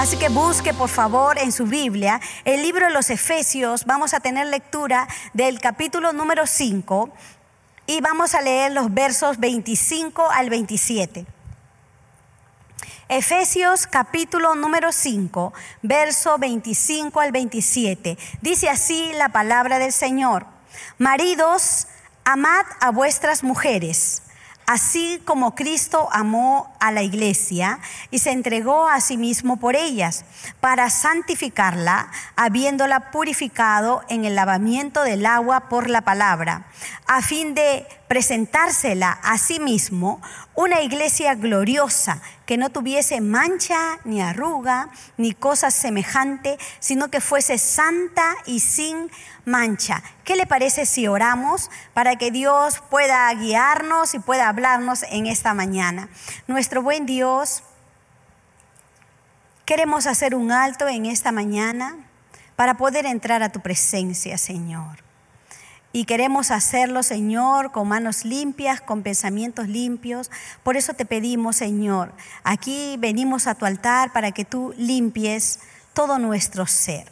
Así que busque por favor en su Biblia el libro de los Efesios. Vamos a tener lectura del capítulo número 5 y vamos a leer los versos 25 al 27. Efesios capítulo número 5, verso 25 al 27. Dice así la palabra del Señor. Maridos, amad a vuestras mujeres, así como Cristo amó a la iglesia y se entregó a sí mismo por ellas, para santificarla, habiéndola purificado en el lavamiento del agua por la palabra, a fin de presentársela a sí mismo una iglesia gloriosa que no tuviese mancha ni arruga ni cosa semejante, sino que fuese santa y sin mancha. ¿Qué le parece si oramos para que Dios pueda guiarnos y pueda hablarnos en esta mañana? Nuestro buen Dios, queremos hacer un alto en esta mañana para poder entrar a tu presencia, Señor. Y queremos hacerlo, Señor, con manos limpias, con pensamientos limpios. Por eso te pedimos, Señor, aquí venimos a tu altar para que tú limpies todo nuestro ser.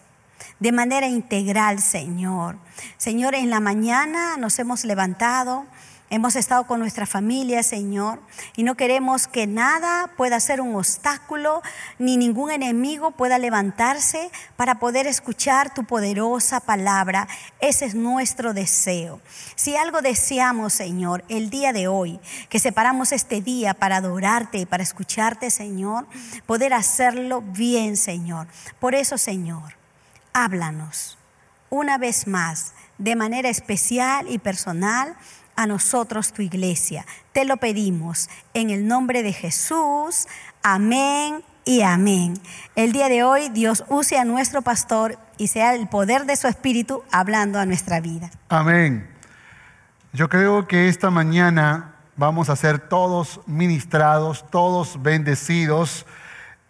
De manera integral, Señor. Señor, en la mañana nos hemos levantado Hemos estado con nuestra familia, Señor, y no queremos que nada pueda ser un obstáculo, ni ningún enemigo pueda levantarse para poder escuchar tu poderosa palabra. Ese es nuestro deseo. Si algo deseamos, Señor, el día de hoy, que separamos este día para adorarte y para escucharte, Señor, poder hacerlo bien, Señor. Por eso, Señor, háblanos una vez más, de manera especial y personal a nosotros tu iglesia. Te lo pedimos en el nombre de Jesús. Amén y amén. El día de hoy Dios use a nuestro pastor y sea el poder de su espíritu hablando a nuestra vida. Amén. Yo creo que esta mañana vamos a ser todos ministrados, todos bendecidos.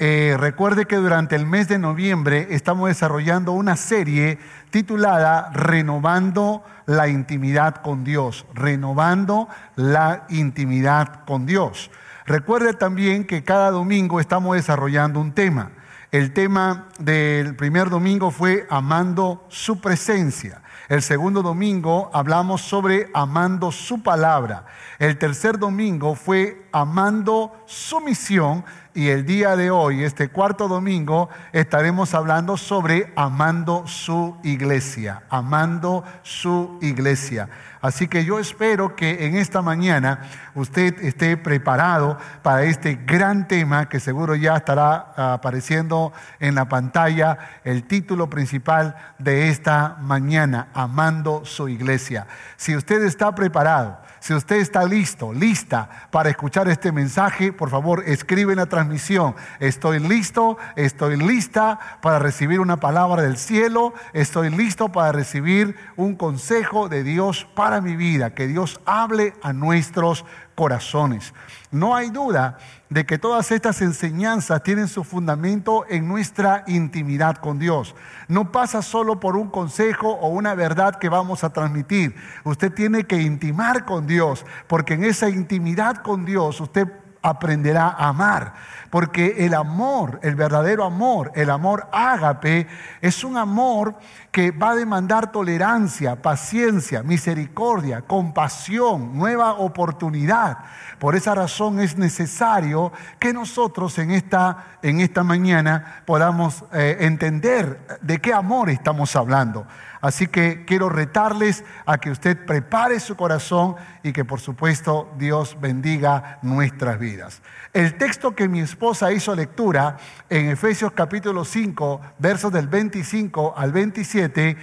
Eh, recuerde que durante el mes de noviembre estamos desarrollando una serie titulada Renovando la intimidad con Dios, renovando la intimidad con Dios. Recuerde también que cada domingo estamos desarrollando un tema. El tema del primer domingo fue amando su presencia. El segundo domingo hablamos sobre amando su palabra. El tercer domingo fue amando su misión. Y el día de hoy, este cuarto domingo, estaremos hablando sobre amando su iglesia. Amando su iglesia. Así que yo espero que en esta mañana usted esté preparado para este gran tema que seguro ya estará apareciendo en la pantalla, el título principal de esta mañana, Amando su iglesia. Si usted está preparado, si usted está listo, lista para escuchar este mensaje, por favor escribe en la transmisión. Estoy listo, estoy lista para recibir una palabra del cielo, estoy listo para recibir un consejo de Dios para mi vida, que Dios hable a nuestros corazones. No hay duda de que todas estas enseñanzas tienen su fundamento en nuestra intimidad con Dios. No pasa solo por un consejo o una verdad que vamos a transmitir. Usted tiene que intimar con Dios, porque en esa intimidad con Dios usted aprenderá a amar. Porque el amor, el verdadero amor, el amor ágape, es un amor que va a demandar tolerancia, paciencia, misericordia, compasión, nueva oportunidad. Por esa razón es necesario que nosotros en esta, en esta mañana podamos eh, entender de qué amor estamos hablando. Así que quiero retarles a que usted prepare su corazón y que por supuesto Dios bendiga nuestras vidas. El texto que mi esposa hizo lectura en Efesios capítulo 5, versos del 25 al 27,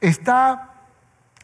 está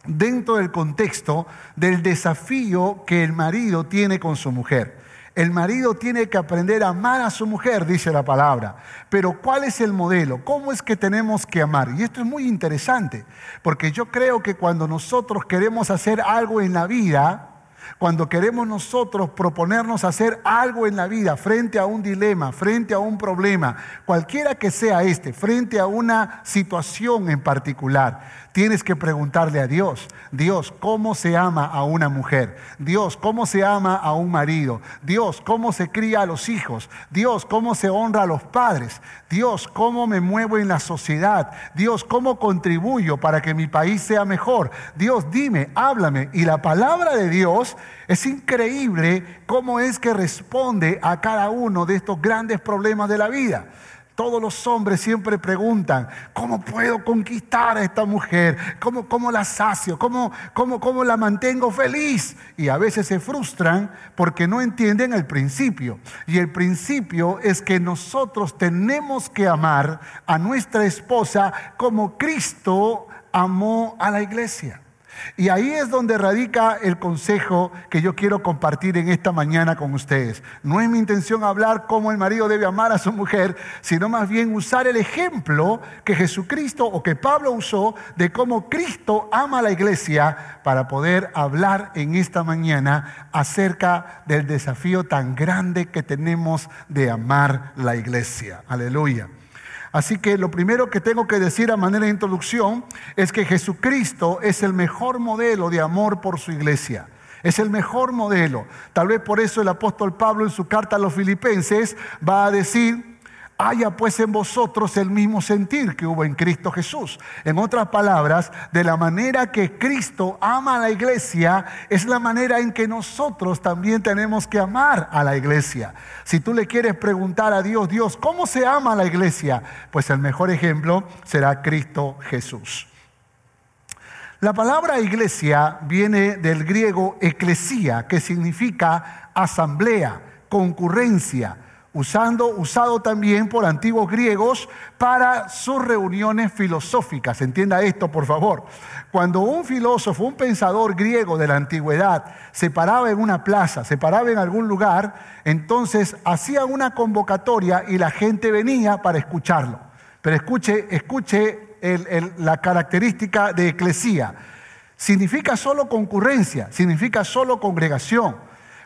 dentro del contexto del desafío que el marido tiene con su mujer. El marido tiene que aprender a amar a su mujer, dice la palabra. Pero ¿cuál es el modelo? ¿Cómo es que tenemos que amar? Y esto es muy interesante, porque yo creo que cuando nosotros queremos hacer algo en la vida, cuando queremos nosotros proponernos hacer algo en la vida frente a un dilema, frente a un problema, cualquiera que sea este, frente a una situación en particular, tienes que preguntarle a Dios, Dios, ¿cómo se ama a una mujer? Dios, ¿cómo se ama a un marido? Dios, ¿cómo se cría a los hijos? Dios, ¿cómo se honra a los padres? Dios, ¿cómo me muevo en la sociedad? Dios, ¿cómo contribuyo para que mi país sea mejor? Dios, dime, háblame. Y la palabra de Dios es increíble cómo es que responde a cada uno de estos grandes problemas de la vida. Todos los hombres siempre preguntan, ¿cómo puedo conquistar a esta mujer? ¿Cómo, cómo la sacio? ¿Cómo, cómo, ¿Cómo la mantengo feliz? Y a veces se frustran porque no entienden el principio. Y el principio es que nosotros tenemos que amar a nuestra esposa como Cristo amó a la iglesia. Y ahí es donde radica el consejo que yo quiero compartir en esta mañana con ustedes. No es mi intención hablar cómo el marido debe amar a su mujer, sino más bien usar el ejemplo que Jesucristo o que Pablo usó de cómo Cristo ama a la iglesia para poder hablar en esta mañana acerca del desafío tan grande que tenemos de amar la iglesia. Aleluya. Así que lo primero que tengo que decir a manera de introducción es que Jesucristo es el mejor modelo de amor por su iglesia. Es el mejor modelo. Tal vez por eso el apóstol Pablo en su carta a los filipenses va a decir, haya pues en vosotros el mismo sentir que hubo en Cristo Jesús. En otras palabras, de la manera que Cristo ama a la iglesia, es la manera en que nosotros también tenemos que amar a la iglesia. Si tú le quieres preguntar a Dios, Dios, ¿cómo se ama a la iglesia? Pues el mejor ejemplo será Cristo Jesús. La palabra iglesia viene del griego eclesía, que significa asamblea, concurrencia usando, usado también por antiguos griegos para sus reuniones filosóficas. Entienda esto, por favor. Cuando un filósofo, un pensador griego de la antigüedad se paraba en una plaza, se paraba en algún lugar, entonces hacía una convocatoria y la gente venía para escucharlo. Pero escuche, escuche la característica de eclesía. Significa solo concurrencia, significa solo congregación.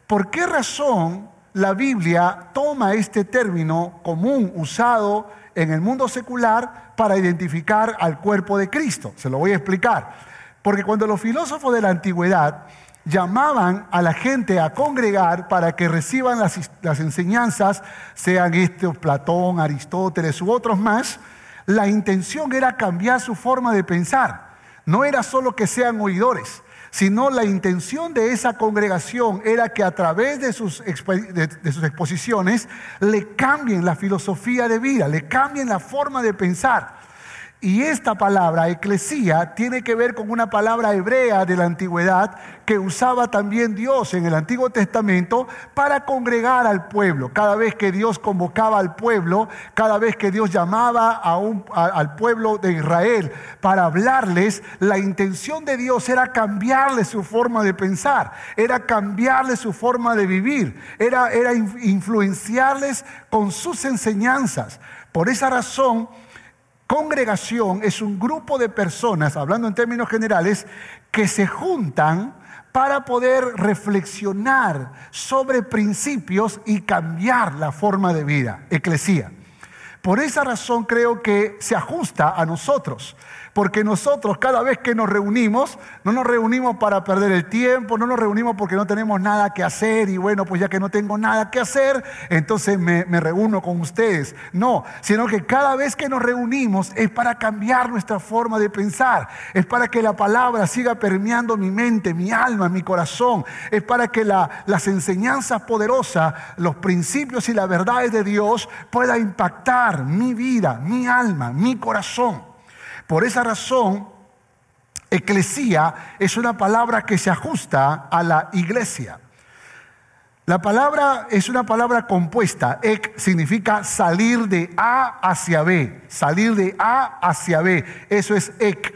¿Por qué razón la Biblia toma este término común usado en el mundo secular para identificar al cuerpo de Cristo. Se lo voy a explicar. Porque cuando los filósofos de la antigüedad llamaban a la gente a congregar para que reciban las, enseñanzas, sean estos Platón, Aristóteles u otros más, la intención era cambiar su forma de pensar. No era solo que sean oidores, sino la intención de esa congregación era que a través de sus, exposiciones le cambien la filosofía de vida, le cambien la forma de pensar. Y esta palabra, eclesía, tiene que ver con una palabra hebrea de la antigüedad que usaba también Dios en el Antiguo Testamento para congregar al pueblo. Cada vez que Dios convocaba al pueblo, cada vez que Dios llamaba al pueblo de Israel para hablarles, la intención de Dios era cambiarle su forma de pensar, era cambiarle su forma de vivir, era influenciarles con sus enseñanzas. Por esa razón, Congregación es un grupo de personas, hablando en términos generales, que se juntan para poder reflexionar sobre principios y cambiar la forma de vida, eclesía. Por esa razón creo que se ajusta a nosotros. Porque nosotros cada vez que nos reunimos, no nos reunimos para perder el tiempo, no nos reunimos porque no tenemos nada que hacer y bueno, pues ya que no tengo nada que hacer, entonces me, reúno con ustedes. No, sino que cada vez que nos reunimos es para cambiar nuestra forma de pensar, es para que la palabra siga permeando mi mente, mi alma, mi corazón, es para que las enseñanzas poderosas, los principios y las verdades de Dios puedan impactar mi vida, mi alma, mi corazón. Por esa razón, eclesía es una palabra que se ajusta a la iglesia. La palabra es una palabra compuesta. Ec significa salir de A hacia B. Salir de A hacia B. Eso es ec.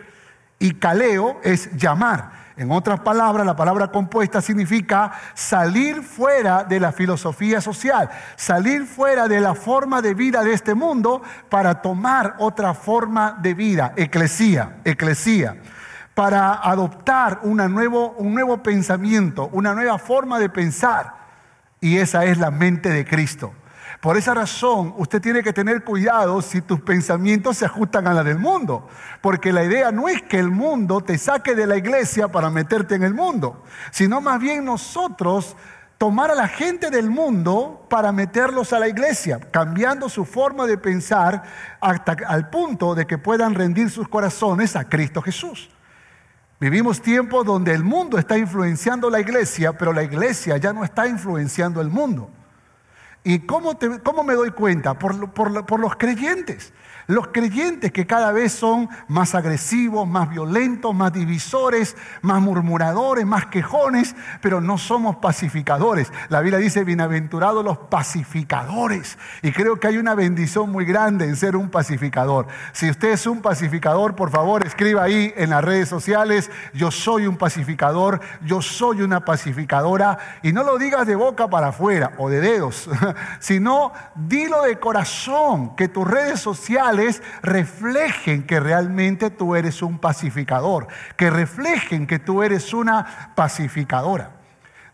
Y caleo es llamar. En otras palabras, la palabra compuesta significa salir fuera de la filosofía social, salir fuera de la forma de vida de este mundo para tomar otra forma de vida, eclesía, eclesía, para adoptar una nuevo, un nuevo pensamiento, una nueva forma de pensar. Y esa es la mente de Cristo. Por esa razón, usted tiene que tener cuidado si tus pensamientos se ajustan a la del mundo. Porque la idea no es que el mundo te saque de la iglesia para meterte en el mundo, sino más bien nosotros tomar a la gente del mundo para meterlos a la iglesia, cambiando su forma de pensar hasta al punto de que puedan rendir sus corazones a Cristo Jesús. Vivimos tiempos donde el mundo está influenciando la iglesia, pero la iglesia ya no está influenciando el mundo. ¿Y cómo, me doy cuenta? por los creyentes. Los creyentes que cada vez son más agresivos, más violentos, más divisores, más murmuradores, más quejones, pero no somos pacificadores. La Biblia dice, bienaventurados los pacificadores. Y creo que hay una bendición muy grande en ser un pacificador. Si usted es un pacificador, por favor, escriba ahí en las redes sociales, yo soy un pacificador, yo soy una pacificadora. Y no lo digas de boca para afuera o de dedos, sino dilo de corazón, que tus redes sociales reflejen que realmente tú eres un pacificador, que reflejen que tú eres una pacificadora.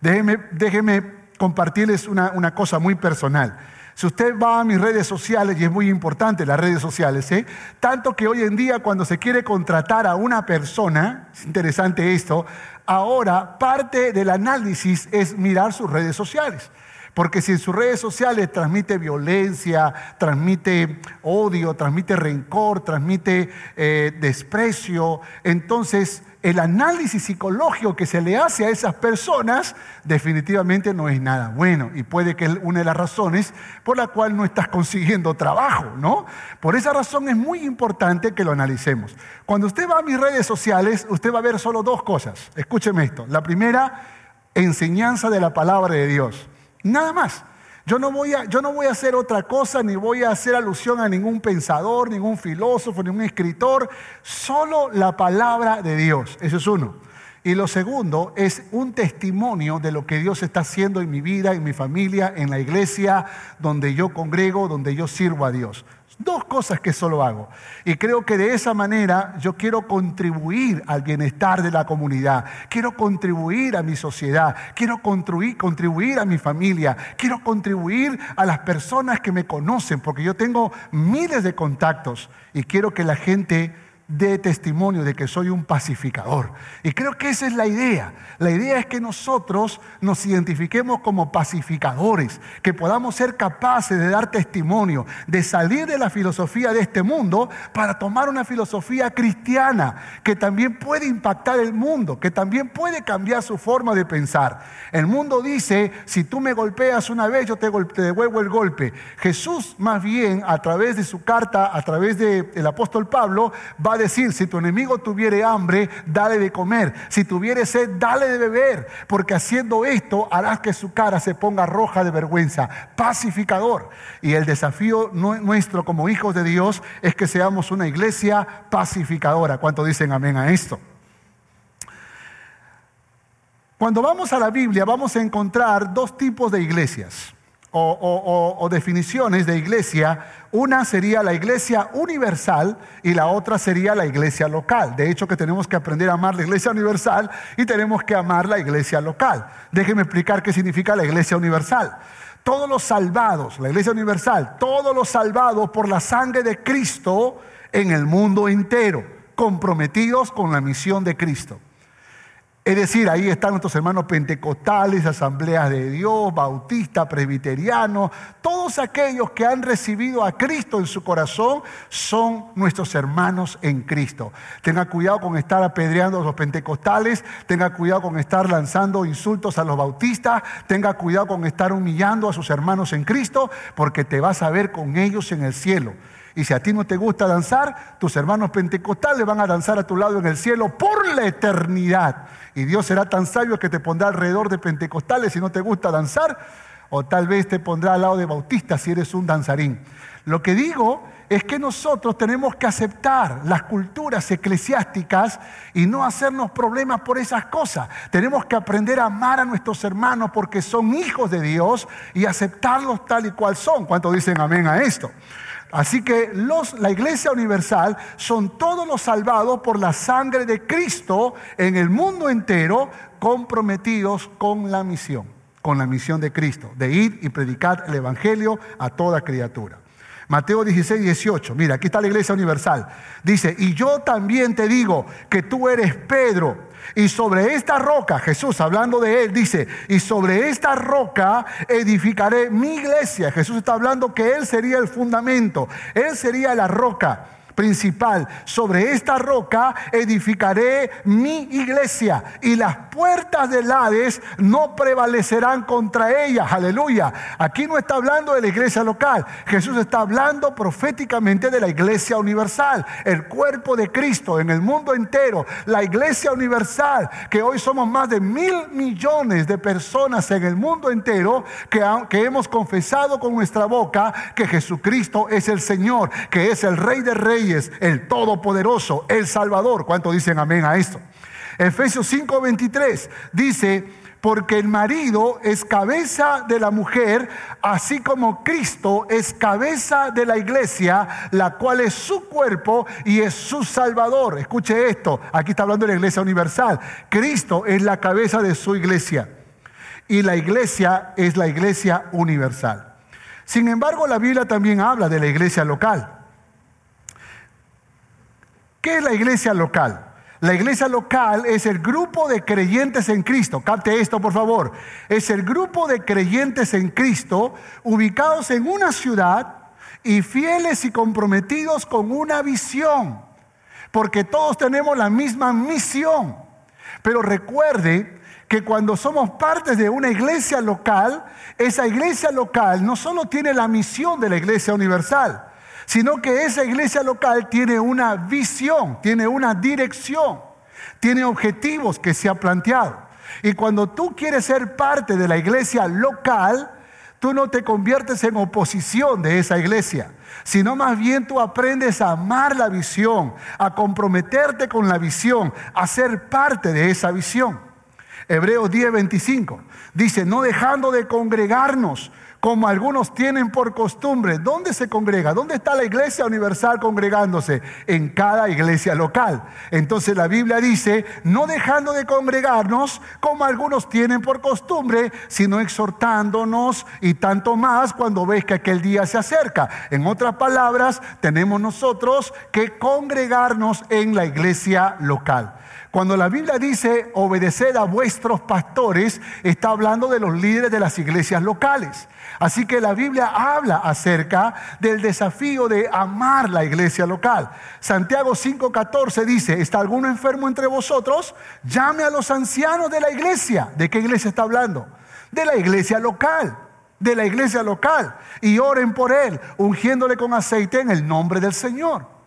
Déjenme, déjenme compartirles una, una cosa muy personal. Si usted va a mis redes sociales, y es muy importante las redes sociales, ¿eh? tanto que hoy en día cuando se quiere contratar a una persona, es interesante esto, ahora parte del análisis es mirar sus redes sociales. Porque si en sus redes sociales transmite violencia, transmite odio, transmite rencor, transmite eh, desprecio, entonces el análisis psicológico que se le hace a esas personas definitivamente no es nada bueno y puede que es una de las razones por la cual no estás consiguiendo trabajo, ¿no? Por esa razón es muy importante que lo analicemos. Cuando usted va a mis redes sociales, usted va a ver solo dos cosas. Escúcheme esto. La primera, enseñanza de la palabra de Dios. Nada más. Yo no, voy a, yo no voy a hacer otra cosa, ni voy a hacer alusión a ningún pensador, ningún filósofo, ningún escritor, solo la palabra de Dios. Eso es uno. Y lo segundo es un testimonio de lo que Dios está haciendo en mi vida, en mi familia, en la iglesia, donde yo congrego, donde yo sirvo a Dios. Dos cosas que solo hago. Y creo que de esa manera yo quiero contribuir al bienestar de la comunidad, quiero contribuir a mi sociedad, quiero contribuir, a mi familia, quiero contribuir a las personas que me conocen, porque yo tengo miles de contactos y quiero que la gente de testimonio de que soy un pacificador. Y creo que esa es la idea. La idea es que nosotros nos identifiquemos como pacificadores, que podamos ser capaces de dar testimonio, de salir de la filosofía de este mundo para tomar una filosofía cristiana que también puede impactar el mundo, que también puede cambiar su forma de pensar. El mundo dice, si tú me golpeas una vez, yo te, devuelvo el golpe. Jesús más bien, a través de su carta, a través del apóstol Pablo, va decir, si tu enemigo tuviere hambre, dale de comer. Si tuviere sed, dale de beber. Porque haciendo esto harás que su cara se ponga roja de vergüenza. Pacificador. Y el desafío nuestro como hijos de Dios es que seamos una iglesia pacificadora. ¿Cuánto dicen amén a esto? Cuando vamos a la Biblia vamos a encontrar dos tipos de iglesias o, definiciones de iglesia. Una sería la iglesia universal y la otra sería la iglesia local. De hecho que tenemos que aprender a amar la iglesia universal y tenemos que amar la iglesia local. Déjenme explicar qué significa la iglesia universal. Todos los salvados, la iglesia universal, todos los salvados por la sangre de Cristo en el mundo entero, comprometidos con la misión de Cristo. Es decir, ahí están nuestros hermanos pentecostales, asambleas de Dios, bautistas, presbiterianos, todos aquellos que han recibido a Cristo en su corazón son nuestros hermanos en Cristo. Tenga cuidado con estar apedreando a los pentecostales, tenga cuidado con estar lanzando insultos a los bautistas, tenga cuidado con estar humillando a sus hermanos en Cristo, porque te vas a ver con ellos en el cielo. Y si a ti no te gusta danzar, tus hermanos pentecostales van a danzar a tu lado en el cielo por la eternidad. Y Dios será tan sabio que te pondrá alrededor de pentecostales si no te gusta danzar, o tal vez te pondrá al lado de bautistas si eres un danzarín. Lo que digo es que nosotros tenemos que aceptar las culturas eclesiásticas y no hacernos problemas por esas cosas. Tenemos que aprender a amar a nuestros hermanos porque son hijos de Dios y aceptarlos tal y cual son. ¿Cuántos dicen amén a esto? Así que la iglesia universal son todos los salvados por la sangre de Cristo en el mundo entero comprometidos con la misión, con la misión de Cristo, de ir y predicar el Evangelio a toda criatura. Mateo 16, 18. Mira, aquí está la iglesia universal. Dice, y yo también te digo que tú eres Pedro. Y sobre esta roca, Jesús hablando de él, dice, y sobre esta roca edificaré mi iglesia. Jesús está hablando que él sería el fundamento, él sería la roca principal. Sobre esta roca edificaré mi iglesia y las puertas del Hades no prevalecerán contra ella. Aleluya. Aquí no está hablando de la iglesia local. Jesús está hablando proféticamente de la iglesia universal, el cuerpo de Cristo en el mundo entero. La iglesia universal, que hoy somos más de mil millones de personas en el mundo entero que, que hemos confesado con nuestra boca que Jesucristo es el Señor, que es el Rey de Reyes el Todopoderoso, el Salvador. ¿Cuánto dicen amén a esto? Efesios 5:23 dice, porque el marido es cabeza de la mujer, así como Cristo es cabeza de la iglesia, la cual es su cuerpo y es su salvador. Escuche esto, aquí está hablando de la iglesia universal. Cristo es la cabeza de su iglesia y la iglesia es la iglesia universal. Sin embargo, la Biblia también habla de la iglesia local. ¿Qué es la iglesia local? La iglesia local es el grupo de creyentes en Cristo. Capte esto, por favor. Es el grupo de creyentes en Cristo ubicados en una ciudad y fieles y comprometidos con una visión. Porque todos tenemos la misma misión. Pero recuerde que cuando somos parte de una iglesia local, esa iglesia local no solo tiene la misión de la iglesia universal, sino que esa iglesia local tiene una visión, tiene una dirección, tiene objetivos que se ha planteado. Y cuando tú quieres ser parte de la iglesia local, tú no te conviertes en oposición de esa iglesia, sino más bien tú aprendes a amar la visión, a comprometerte con la visión, a ser parte de esa visión. Hebreos 10:25 dice, no dejando de congregarnos como algunos tienen por costumbre. ¿Dónde se congrega? ¿Dónde está la iglesia universal congregándose? En cada iglesia local. Entonces la Biblia dice, no dejando de congregarnos como algunos tienen por costumbre, sino exhortándonos y tanto más cuando ves que aquel día se acerca. En otras palabras, tenemos nosotros que congregarnos en la iglesia local. Cuando la Biblia dice obedecer a vuestros pastores, está hablando de los líderes de las iglesias locales. Así que la Biblia habla acerca del desafío de amar la iglesia local. Santiago 5:14 dice, ¿está alguno enfermo entre vosotros? Llame a los ancianos de la iglesia. ¿De qué iglesia está hablando? De la iglesia local de la iglesia local y oren por él, ungiéndole con aceite en el nombre del Señor.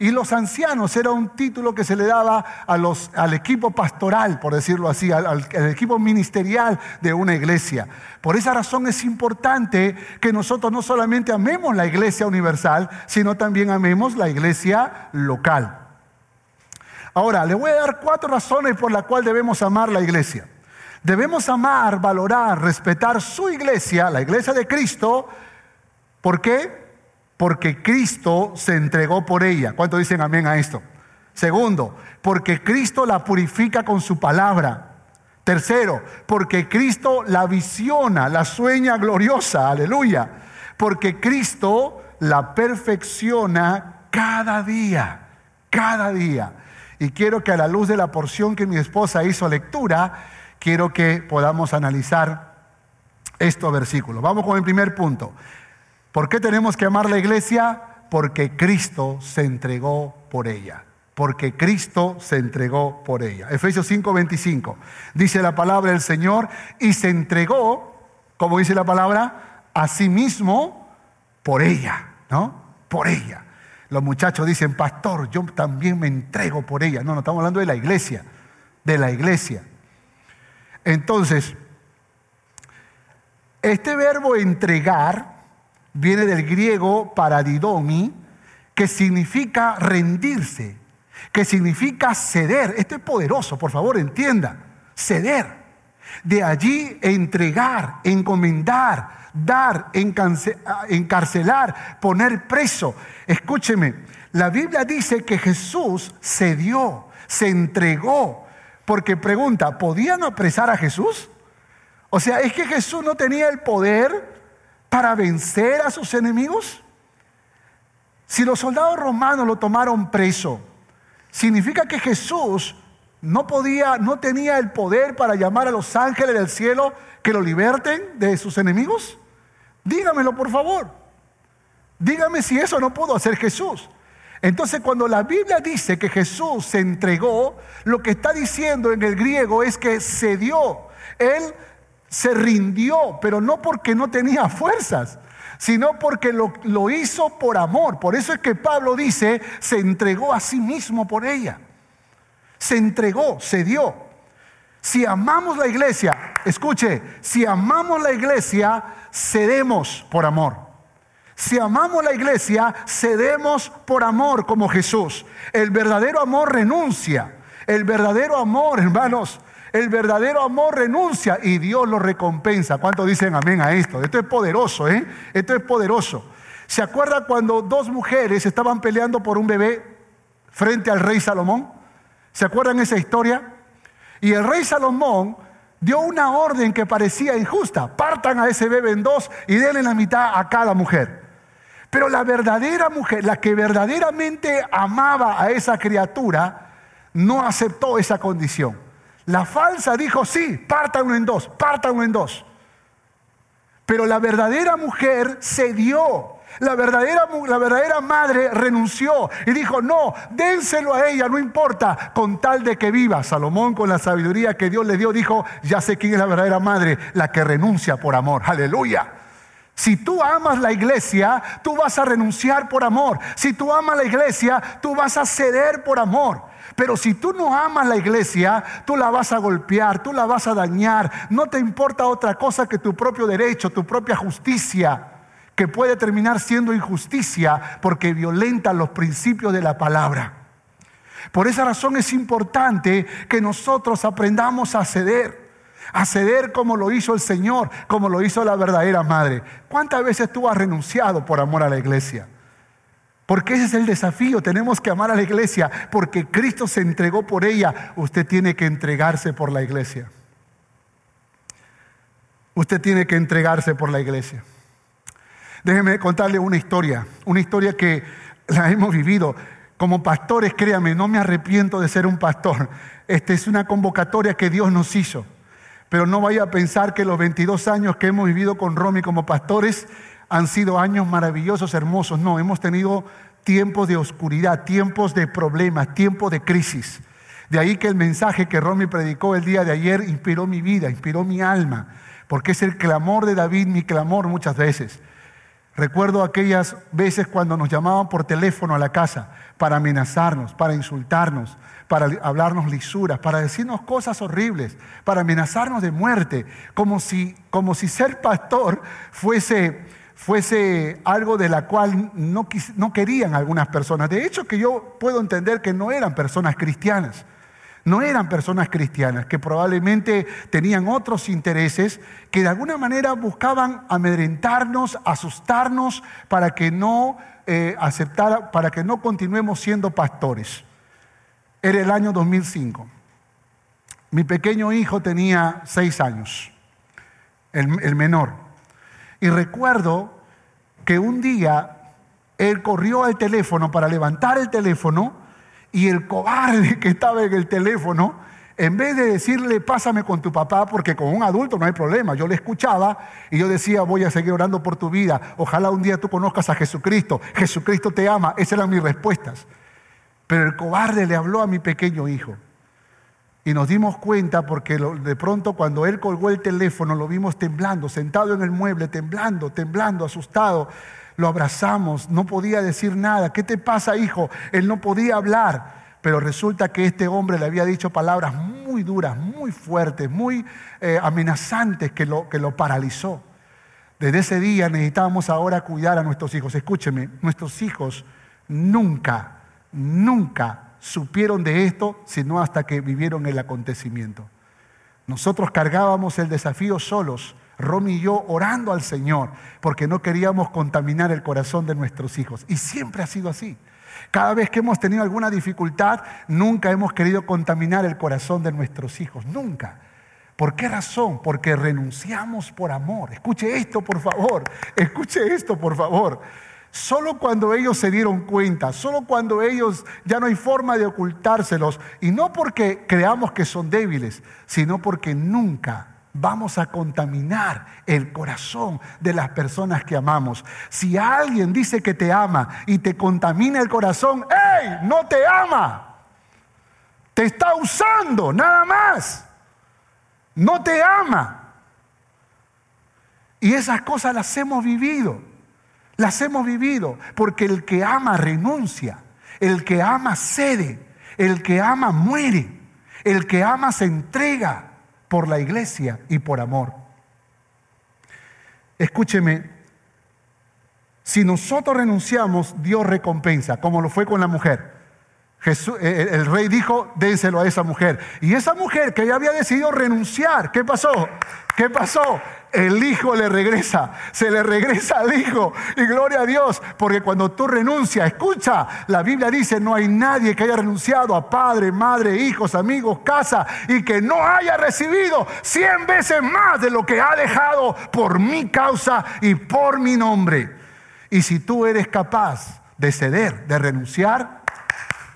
Y los ancianos era un título que se le daba a los, al equipo pastoral, por decirlo así, al, equipo ministerial de una iglesia. Por esa razón es importante que nosotros no solamente amemos la iglesia universal, sino también amemos la iglesia local. Ahora, le voy a dar cuatro razones por las cuales debemos amar la iglesia. Debemos amar, valorar, respetar su iglesia, la iglesia de Cristo. ¿Por qué? Porque Cristo se entregó por ella. ¿Cuánto dicen amén a esto? Segundo, porque Cristo la purifica con su palabra. Tercero, porque Cristo la visiona, la sueña gloriosa, aleluya. Porque Cristo la perfecciona cada día, cada día. Y quiero que a la luz de la porción que mi esposa hizo lectura, quiero que podamos analizar estos versículos. Vamos con el primer punto. ¿Por qué tenemos que amar la iglesia? Porque Cristo se entregó por ella. Porque Cristo se entregó por ella. Efesios 5:25. Dice la palabra del Señor y se entregó, como dice la palabra, a sí mismo por ella, ¿no? Por ella. Los muchachos dicen, pastor, yo también me entrego por ella. No, no estamos hablando de la iglesia, de la iglesia. Entonces, este verbo entregar viene del griego paradidomi, que significa rendirse, que significa ceder. Esto es poderoso, por favor, entienda. Ceder. De allí entregar, encomendar, dar, encarcelar, poner preso. Escúcheme, la Biblia dice que Jesús cedió, se entregó, porque pregunta, ¿podían apresar a Jesús? O sea, ¿es que Jesús no tenía el poder para vencer a sus enemigos? Si los soldados romanos lo tomaron preso, ¿significa que Jesús no podía, no tenía el poder para llamar a los ángeles del cielo que lo liberten de sus enemigos? Dígamelo, por favor. Dígame si eso no pudo hacer Jesús. Entonces, cuando la Biblia dice que Jesús se entregó, lo que está diciendo en el griego es que se dio. Él se rindió, pero no porque no tenía fuerzas, sino porque lo, hizo por amor. Por eso es que Pablo dice, se entregó a sí mismo por ella. Se entregó, se dio. Si amamos la iglesia, escuche, si amamos la iglesia, cedemos por amor. Si amamos la iglesia, cedemos por amor como Jesús. El verdadero amor renuncia. El verdadero amor, hermanos, el verdadero amor renuncia y Dios lo recompensa. ¿Cuántos dicen amén a esto? Esto es poderoso, ¿eh? Esto es poderoso. ¿Se acuerda cuando dos mujeres estaban peleando por un bebé frente al rey Salomón? ¿Se acuerdan esa historia? Y el rey Salomón dio una orden que parecía injusta. Partan a ese bebé en dos y denle la mitad a cada mujer. Pero la verdadera mujer, la que verdaderamente amaba a esa criatura, no aceptó esa condición. La falsa dijo, sí, partan en dos, partan en dos. Pero la verdadera mujer cedió. La verdadera, la verdadera madre renunció y dijo, no, dénselo a ella, no importa, con tal de que viva. Salomón con la sabiduría que Dios le dio dijo, ya sé quién es la verdadera madre, la que renuncia por amor. Aleluya. Si tú amas la iglesia, tú vas a renunciar por amor. Si tú amas la iglesia, tú vas a ceder por amor. Pero si tú no amas la iglesia, tú la vas a golpear, tú la vas a dañar. No te importa otra cosa que tu propio derecho, tu propia justicia, que puede terminar siendo injusticia porque violenta los principios de la palabra. Por esa razón es importante que nosotros aprendamos a ceder a ceder como lo hizo el Señor, como lo hizo la verdadera madre. ¿Cuántas veces tú has renunciado por amor a la iglesia? Porque ese es el desafío, tenemos que amar a la iglesia, porque Cristo se entregó por ella, usted tiene que entregarse por la iglesia. Usted tiene que entregarse por la iglesia. Déjeme contarle una historia, una historia que la hemos vivido. Como pastores, créame, no me arrepiento de ser un pastor. Esta es una convocatoria que Dios nos hizo. Pero no vaya a pensar que los 22 años que hemos vivido con Romy como pastores han sido años maravillosos, hermosos. No, hemos tenido tiempos de oscuridad, tiempos de problemas, tiempos de crisis. De ahí que el mensaje que Romy predicó el día de ayer inspiró mi vida, inspiró mi alma, porque es el clamor de David, mi clamor muchas veces. Recuerdo aquellas veces cuando nos llamaban por teléfono a la casa para amenazarnos, para insultarnos, para hablarnos lisuras, para decirnos cosas horribles, para amenazarnos de muerte, como si, como si ser pastor fuese, fuese algo de la cual no, no querían algunas personas. De hecho, que yo puedo entender que no eran personas cristianas. No eran personas cristianas, que probablemente tenían otros intereses que de alguna manera buscaban amedrentarnos, asustarnos para que no eh, aceptara, para que no continuemos siendo pastores. Era el año 2005. Mi pequeño hijo tenía seis años, el, menor. Y recuerdo que un día él corrió al teléfono para levantar el teléfono y el cobarde que estaba en el teléfono, en vez de decirle, pásame con tu papá, porque con un adulto no hay problema, yo le escuchaba y yo decía, voy a seguir orando por tu vida, ojalá un día tú conozcas a Jesucristo, Jesucristo te ama, esas eran mis respuestas. Pero el cobarde le habló a mi pequeño hijo. Y nos dimos cuenta porque de pronto cuando él colgó el teléfono lo vimos temblando, sentado en el mueble, temblando, temblando, asustado. Lo abrazamos, no podía decir nada. ¿Qué te pasa, hijo? Él no podía hablar. Pero resulta que este hombre le había dicho palabras muy duras, muy fuertes, muy eh, amenazantes que lo, que lo paralizó. Desde ese día necesitábamos ahora cuidar a nuestros hijos. Escúcheme, nuestros hijos nunca, nunca supieron de esto, sino hasta que vivieron el acontecimiento. Nosotros cargábamos el desafío solos, Romy y yo orando al Señor, porque no queríamos contaminar el corazón de nuestros hijos. Y siempre ha sido así. Cada vez que hemos tenido alguna dificultad, nunca hemos querido contaminar el corazón de nuestros hijos, nunca. ¿Por qué razón? Porque renunciamos por amor. Escuche esto, por favor. Escuche esto, por favor. Solo cuando ellos se dieron cuenta, solo cuando ellos ya no hay forma de ocultárselos, y no porque creamos que son débiles, sino porque nunca vamos a contaminar el corazón de las personas que amamos. Si alguien dice que te ama y te contamina el corazón, ¡hey! No te ama. Te está usando, nada más. No te ama. Y esas cosas las hemos vivido. Las hemos vivido porque el que ama renuncia, el que ama cede, el que ama muere, el que ama se entrega por la iglesia y por amor. Escúcheme, si nosotros renunciamos, Dios recompensa, como lo fue con la mujer. Jesús, eh, el rey dijo, dénselo a esa mujer. Y esa mujer que ya había decidido renunciar, ¿qué pasó? ¿Qué pasó? El hijo le regresa, se le regresa al hijo. Y gloria a Dios, porque cuando tú renuncias, escucha, la Biblia dice, no hay nadie que haya renunciado a padre, madre, hijos, amigos, casa, y que no haya recibido cien veces más de lo que ha dejado por mi causa y por mi nombre. Y si tú eres capaz de ceder, de renunciar,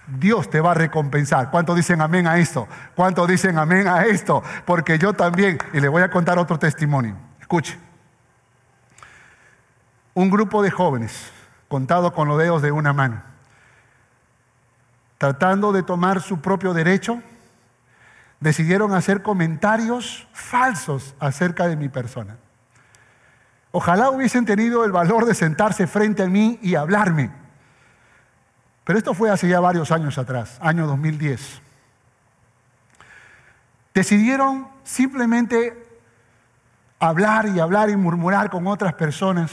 Dios te va a recompensar. ¿Cuántos dicen amén a esto? ¿Cuántos dicen amén a esto? Porque yo también, y le voy a contar otro testimonio. Escuche. Un grupo de jóvenes, contado con los dedos de una mano, tratando de tomar su propio derecho, decidieron hacer comentarios falsos acerca de mi persona. Ojalá hubiesen tenido el valor de sentarse frente a mí y hablarme pero esto fue hace ya varios años atrás, año 2010. Decidieron simplemente hablar y hablar y murmurar con otras personas.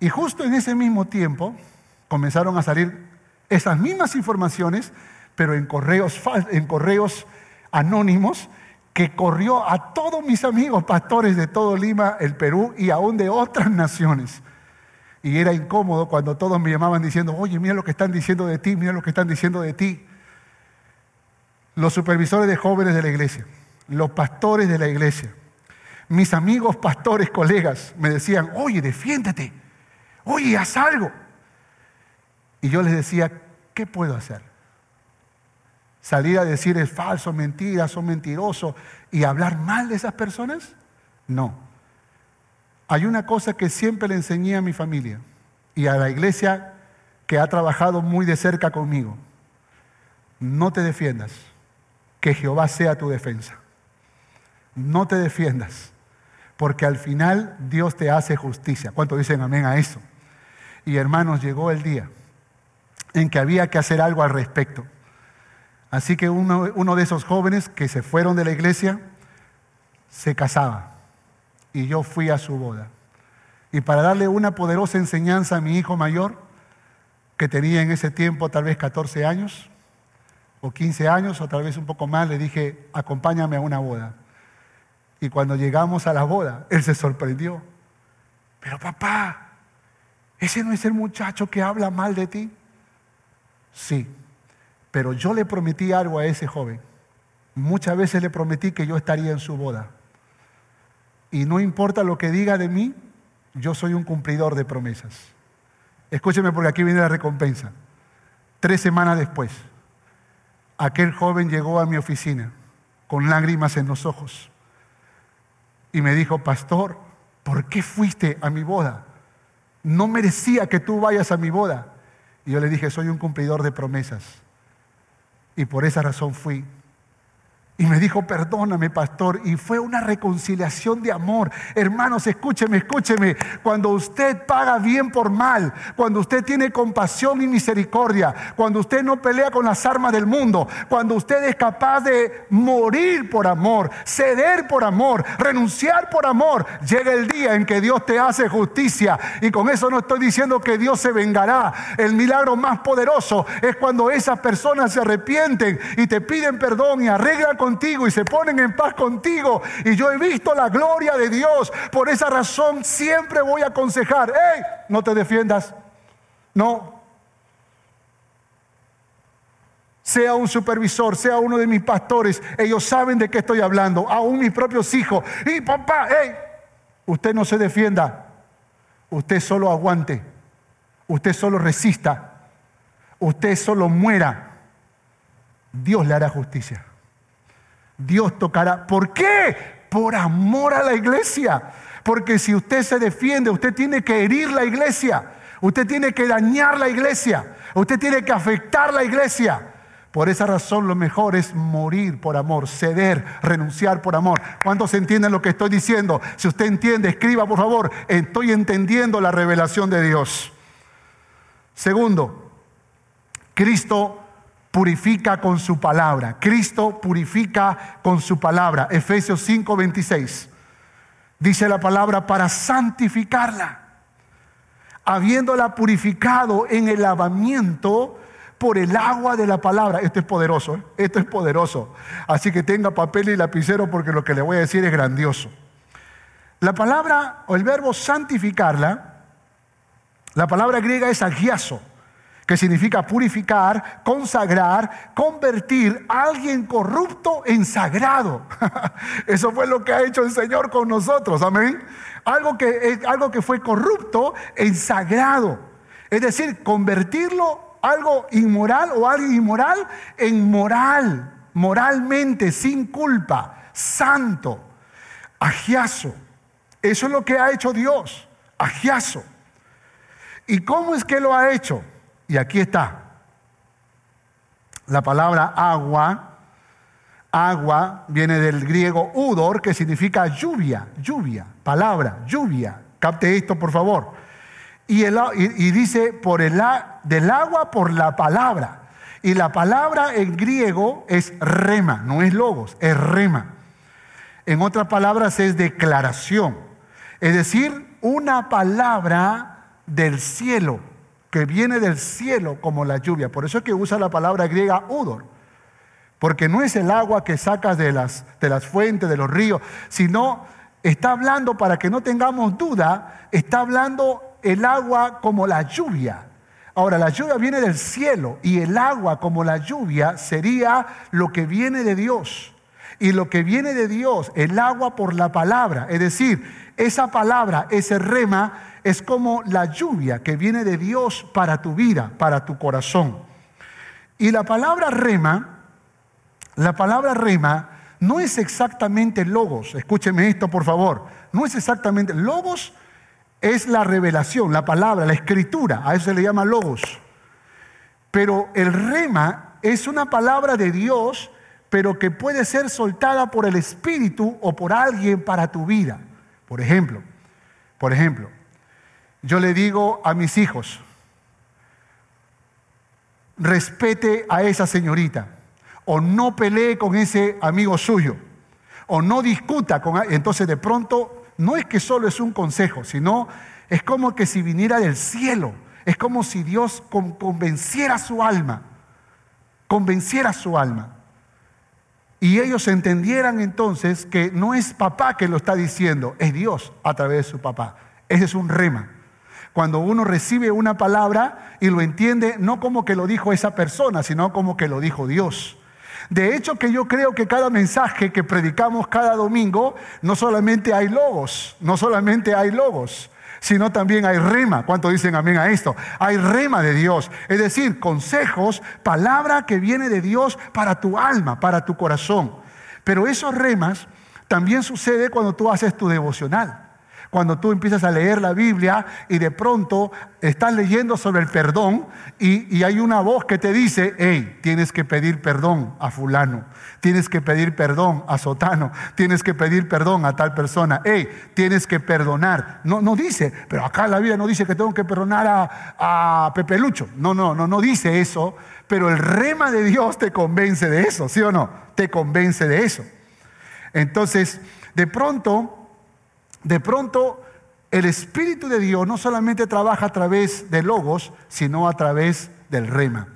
Y justo en ese mismo tiempo comenzaron a salir esas mismas informaciones, pero en correos, en correos anónimos, que corrió a todos mis amigos pastores de todo Lima, el Perú y aún de otras naciones. Y era incómodo cuando todos me llamaban diciendo, oye, mira lo que están diciendo de ti, mira lo que están diciendo de ti. Los supervisores de jóvenes de la iglesia, los pastores de la iglesia, mis amigos pastores, colegas, me decían, oye, defiéndete, oye, haz algo. Y yo les decía, ¿qué puedo hacer? ¿Salir a decir es falso, mentira, son mentirosos y hablar mal de esas personas? No. Hay una cosa que siempre le enseñé a mi familia y a la iglesia que ha trabajado muy de cerca conmigo. No te defiendas, que Jehová sea tu defensa. No te defiendas, porque al final Dios te hace justicia. ¿Cuánto dicen amén a eso? Y hermanos, llegó el día en que había que hacer algo al respecto. Así que uno, uno de esos jóvenes que se fueron de la iglesia se casaba y yo fui a su boda. Y para darle una poderosa enseñanza a mi hijo mayor, que tenía en ese tiempo tal vez 14 años, o 15 años, o tal vez un poco más, le dije, acompáñame a una boda. Y cuando llegamos a la boda, él se sorprendió. Pero papá, ¿ese no es el muchacho que habla mal de ti? Sí, pero yo le prometí algo a ese joven. Muchas veces le prometí que yo estaría en su boda. Y no importa lo que diga de mí, yo soy un cumplidor de promesas. Escúcheme porque aquí viene la recompensa. Tres semanas después, aquel joven llegó a mi oficina con lágrimas en los ojos y me dijo, pastor, ¿por qué fuiste a mi boda? No merecía que tú vayas a mi boda. Y yo le dije, soy un cumplidor de promesas. Y por esa razón fui. Y me dijo, perdóname, pastor. Y fue una reconciliación de amor. Hermanos, escúcheme, escúcheme. Cuando usted paga bien por mal, cuando usted tiene compasión y misericordia, cuando usted no pelea con las armas del mundo, cuando usted es capaz de morir por amor, ceder por amor, renunciar por amor, llega el día en que Dios te hace justicia. Y con eso no estoy diciendo que Dios se vengará. El milagro más poderoso es cuando esas personas se arrepienten y te piden perdón y arreglan y se ponen en paz contigo. Y yo he visto la gloria de Dios. Por esa razón siempre voy a aconsejar, hey, no te defiendas. No. Sea un supervisor, sea uno de mis pastores, ellos saben de qué estoy hablando, aún mis propios hijos. Y papá, hey, usted no se defienda, usted solo aguante, usted solo resista, usted solo muera. Dios le hará justicia. Dios tocará. ¿Por qué? Por amor a la iglesia. Porque si usted se defiende, usted tiene que herir la iglesia. Usted tiene que dañar la iglesia. Usted tiene que afectar la iglesia. Por esa razón lo mejor es morir por amor, ceder, renunciar por amor. ¿Cuántos entienden lo que estoy diciendo? Si usted entiende, escriba por favor, estoy entendiendo la revelación de Dios. Segundo, Cristo purifica con su palabra. Cristo purifica con su palabra. Efesios 5:26. Dice la palabra para santificarla, habiéndola purificado en el lavamiento por el agua de la palabra. Esto es poderoso, ¿eh? esto es poderoso. Así que tenga papel y lapicero porque lo que le voy a decir es grandioso. La palabra o el verbo santificarla, la palabra griega es agiazo que significa purificar, consagrar, convertir a alguien corrupto en sagrado. Eso fue lo que ha hecho el Señor con nosotros, amén. Algo que, algo que fue corrupto en sagrado. Es decir, convertirlo algo inmoral o algo inmoral en moral, moralmente, sin culpa, santo, agiazo. Eso es lo que ha hecho Dios, agiazo. ¿Y cómo es que lo ha hecho? Y aquí está. La palabra agua, agua viene del griego udor, que significa lluvia, lluvia, palabra, lluvia. Capte esto, por favor. Y, y, dice, por el, del agua por la palabra. Y la palabra en griego es rema, no es logos, es rema. En otras palabras es declaración. Es decir, una palabra del cielo que viene del cielo como la lluvia. Por eso es que usa la palabra griega udor. Porque no es el agua que sacas de las, de las fuentes, de los ríos, sino está hablando, para que no tengamos duda, está hablando el agua como la lluvia. Ahora, la lluvia viene del cielo y el agua como la lluvia sería lo que viene de Dios. Y lo que viene de Dios, el agua por la palabra, es decir, esa palabra, ese rema, es como la lluvia que viene de Dios para tu vida, para tu corazón. Y la palabra rema, la palabra rema no es exactamente logos. Escúcheme esto, por favor. No es exactamente logos es la revelación, la palabra, la escritura, a eso se le llama logos. Pero el rema es una palabra de Dios, pero que puede ser soltada por el Espíritu o por alguien para tu vida. Por ejemplo, por ejemplo, yo le digo a mis hijos, respete a esa señorita, o no pelee con ese amigo suyo, o no discuta con... Entonces de pronto no es que solo es un consejo, sino es como que si viniera del cielo, es como si Dios convenciera su alma, convenciera su alma. Y ellos entendieran entonces que no es papá que lo está diciendo, es Dios a través de su papá. Ese es un rema cuando uno recibe una palabra y lo entiende no como que lo dijo esa persona, sino como que lo dijo Dios. De hecho que yo creo que cada mensaje que predicamos cada domingo, no solamente hay logos, no solamente hay logos, sino también hay rema. ¿Cuánto dicen amén a esto? Hay rema de Dios, es decir, consejos, palabra que viene de Dios para tu alma, para tu corazón. Pero esos remas también sucede cuando tú haces tu devocional. Cuando tú empiezas a leer la Biblia y de pronto estás leyendo sobre el perdón y, hay una voz que te dice, hey, tienes que pedir perdón a fulano, tienes que pedir perdón a Sotano, tienes que pedir perdón a tal persona, hey, tienes que perdonar. No, no dice, pero acá la Biblia no dice que tengo que perdonar a, a Pepe Lucho. No, no, no, no dice eso, pero el rema de Dios te convence de eso, ¿sí o no? Te convence de eso. Entonces, de pronto, de pronto, el Espíritu de Dios no solamente trabaja a través de logos, sino a través del rema.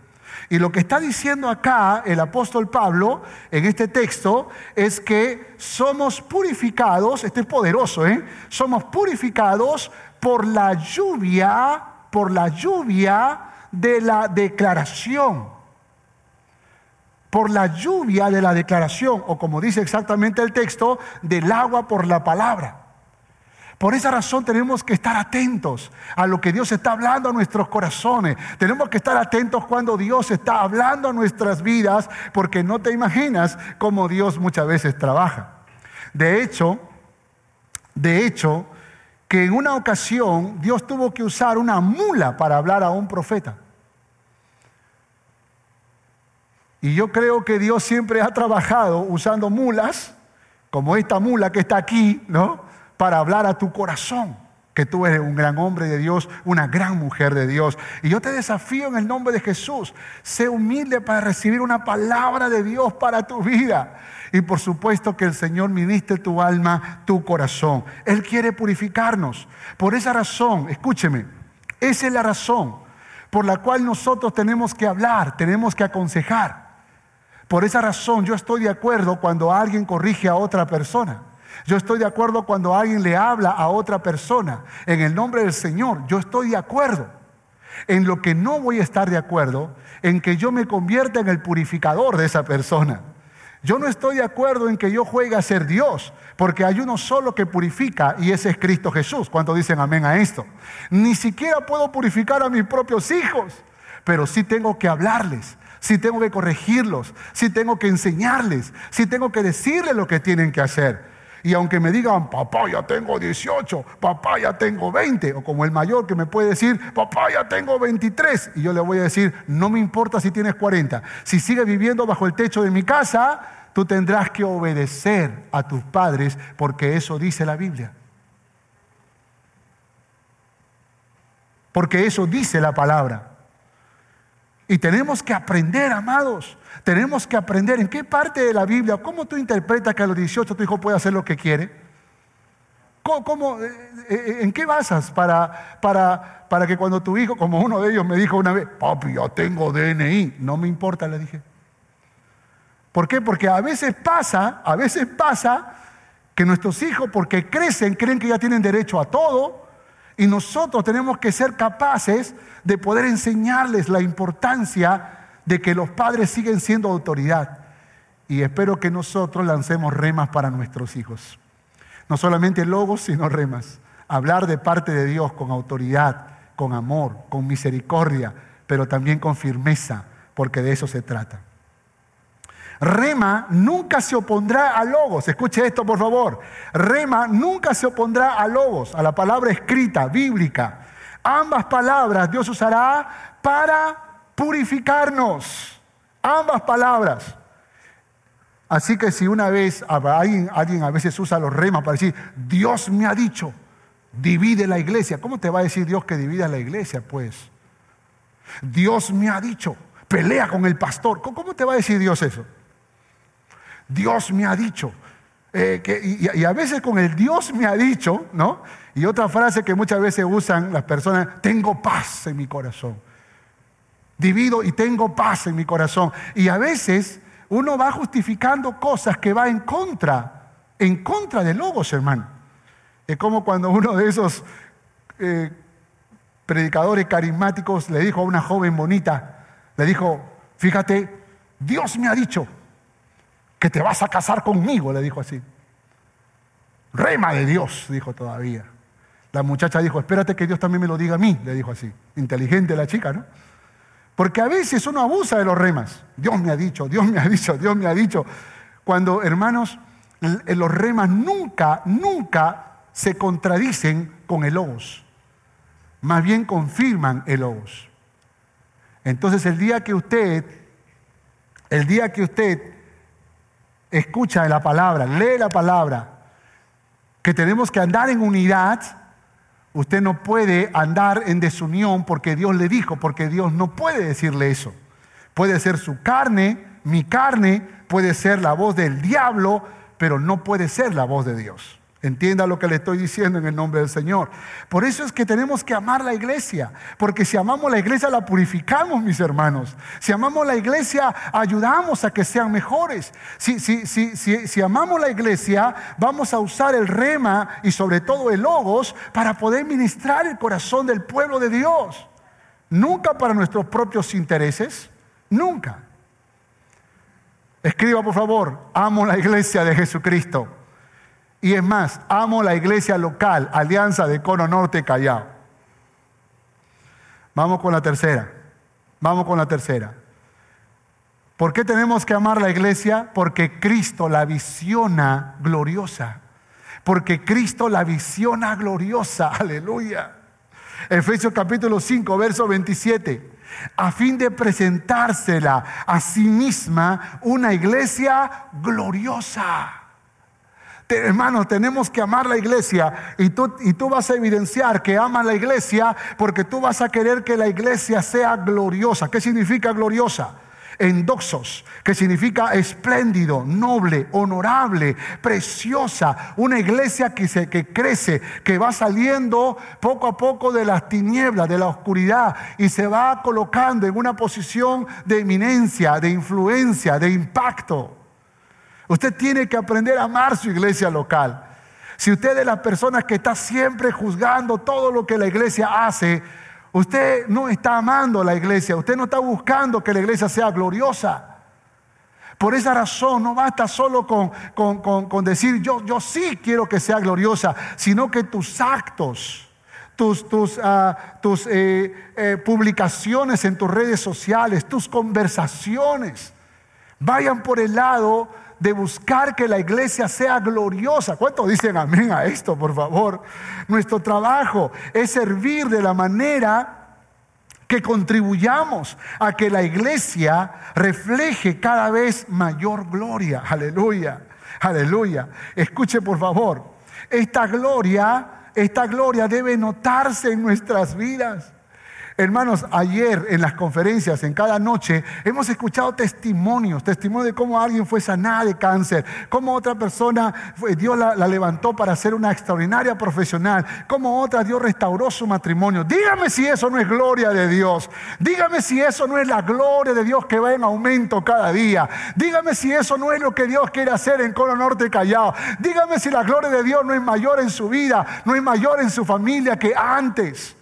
Y lo que está diciendo acá el apóstol Pablo en este texto es que somos purificados, este es poderoso, ¿eh? Somos purificados por la lluvia, por la lluvia de la declaración por la lluvia de la declaración, o como dice exactamente el texto, del agua por la palabra. Por esa razón tenemos que estar atentos a lo que Dios está hablando a nuestros corazones. Tenemos que estar atentos cuando Dios está hablando a nuestras vidas, porque no te imaginas cómo Dios muchas veces trabaja. De hecho, de hecho, que en una ocasión Dios tuvo que usar una mula para hablar a un profeta. Y yo creo que Dios siempre ha trabajado usando mulas, como esta mula que está aquí, ¿no? Para hablar a tu corazón, que tú eres un gran hombre de Dios, una gran mujer de Dios. Y yo te desafío en el nombre de Jesús, sé humilde para recibir una palabra de Dios para tu vida. Y por supuesto que el Señor ministre tu alma, tu corazón. Él quiere purificarnos. Por esa razón, escúcheme, esa es la razón por la cual nosotros tenemos que hablar, tenemos que aconsejar. Por esa razón yo estoy de acuerdo cuando alguien corrige a otra persona. Yo estoy de acuerdo cuando alguien le habla a otra persona. En el nombre del Señor, yo estoy de acuerdo. En lo que no voy a estar de acuerdo, en que yo me convierta en el purificador de esa persona. Yo no estoy de acuerdo en que yo juegue a ser Dios, porque hay uno solo que purifica y ese es Cristo Jesús. ¿Cuántos dicen amén a esto? Ni siquiera puedo purificar a mis propios hijos, pero sí tengo que hablarles, si tengo que corregirlos, si tengo que enseñarles, si tengo que decirles lo que tienen que hacer. Y aunque me digan, papá, ya tengo 18, papá, ya tengo 20, o como el mayor que me puede decir, papá, ya tengo 23, y yo le voy a decir, no me importa si tienes 40, si sigues viviendo bajo el techo de mi casa, tú tendrás que obedecer a tus padres, porque eso dice la Biblia. Porque eso dice la palabra. Y tenemos que aprender, amados. Tenemos que aprender en qué parte de la Biblia, cómo tú interpretas que a los 18 tu hijo puede hacer lo que quiere. ¿Cómo, eh, eh, ¿En qué basas para, para, para que cuando tu hijo, como uno de ellos me dijo una vez, papi, yo tengo DNI, no me importa, le dije. ¿Por qué? Porque a veces pasa, a veces pasa que nuestros hijos, porque crecen, creen que ya tienen derecho a todo, y nosotros tenemos que ser capaces de poder enseñarles la importancia de que los padres siguen siendo autoridad. Y espero que nosotros lancemos remas para nuestros hijos. No solamente logos, sino remas. Hablar de parte de Dios con autoridad, con amor, con misericordia, pero también con firmeza, porque de eso se trata. Rema nunca se opondrá a logos. Escuche esto, por favor. Rema nunca se opondrá a logos, a la palabra escrita, bíblica. Ambas palabras Dios usará para purificarnos. Ambas palabras. Así que si una vez alguien, alguien a veces usa los remas para decir, Dios me ha dicho, divide la iglesia. ¿Cómo te va a decir Dios que divida la iglesia? Pues Dios me ha dicho, pelea con el pastor. ¿Cómo te va a decir Dios eso? Dios me ha dicho. Eh, y, a veces con el Dios me ha dicho, ¿no? Y otra frase que muchas veces usan las personas, tengo paz en mi corazón. Divido y tengo paz en mi corazón. Y a veces uno va justificando cosas que va en contra, en contra de logos, hermano. Es como cuando uno de esos eh, predicadores carismáticos le dijo a una joven bonita, le dijo, fíjate, Dios me ha dicho, que te vas a casar conmigo, le dijo así. Rema de Dios, dijo todavía. La muchacha dijo, espérate que Dios también me lo diga a mí, le dijo así. Inteligente la chica, ¿no? Porque a veces uno abusa de los remas. Dios me ha dicho, Dios me ha dicho, Dios me ha dicho. Cuando, hermanos, los remas nunca, nunca se contradicen con el logos. Más bien confirman el logos. Entonces el día que usted, el día que usted escucha la palabra, lee la palabra, que tenemos que andar en unidad, usted no puede andar en desunión porque Dios le dijo, porque Dios no puede decirle eso. Puede ser su carne, mi carne, puede ser la voz del diablo, pero no puede ser la voz de Dios. Entienda lo que le estoy diciendo en el nombre del Señor. Por eso es que tenemos que amar la iglesia, porque si amamos la iglesia la purificamos, mis hermanos. Si amamos la iglesia ayudamos a que sean mejores. Si, si, si, si amamos la iglesia vamos a usar el rema y sobre todo el logos para poder ministrar el corazón del pueblo de Dios. Nunca para nuestros propios intereses, nunca. Escriba por favor, amo la iglesia de Jesucristo. Y es más, amo la iglesia local, Alianza de Cono Norte Callao. Vamos con la tercera. Vamos con la tercera. ¿Por qué tenemos que amar la iglesia? Porque Cristo la visiona gloriosa. Porque Cristo la visiona gloriosa. Aleluya. Efesios capítulo 5, verso 27. A fin de presentársela a sí misma una iglesia gloriosa hermanos, tenemos que amar la iglesia y tú, y tú vas a evidenciar que amas la iglesia porque tú vas a querer que la iglesia sea gloriosa. ¿Qué significa gloriosa? endoxos, que significa espléndido, noble, honorable, preciosa, una iglesia que, se, que crece, que va saliendo poco a poco de las tinieblas, de la oscuridad y se va colocando en una posición de eminencia, de influencia, de impacto. Usted tiene que aprender a amar su iglesia local. Si usted es de las personas que está siempre juzgando todo lo que la iglesia hace, usted no está amando a la iglesia, usted no está buscando que la iglesia sea gloriosa. Por esa razón no basta solo con, con, decir yo, yo sí quiero que sea gloriosa, sino que tus actos, tus, tus, ah, tus eh, eh, publicaciones en tus redes sociales, tus conversaciones, vayan por el lado de buscar que la iglesia sea gloriosa. ¿Cuántos dicen amén a esto, por favor? Nuestro trabajo es servir de la manera que contribuyamos a que la iglesia refleje cada vez mayor gloria. Aleluya, aleluya. Escuche por favor, esta gloria, esta gloria debe notarse en nuestras vidas. Hermanos, ayer en las conferencias, en cada noche, hemos escuchado testimonios, testimonios de cómo alguien fue sanada de cáncer, cómo otra persona, Dios la, levantó para ser una extraordinaria profesional, cómo otra Dios restauró su matrimonio. Dígame si eso no es gloria de Dios. Dígame si eso no es la gloria de Dios que va en aumento cada día. Dígame si eso no es lo que Dios quiere hacer en Coro Norte Callao. Dígame si la gloria de Dios no es mayor en su vida, no es mayor en su familia que antes.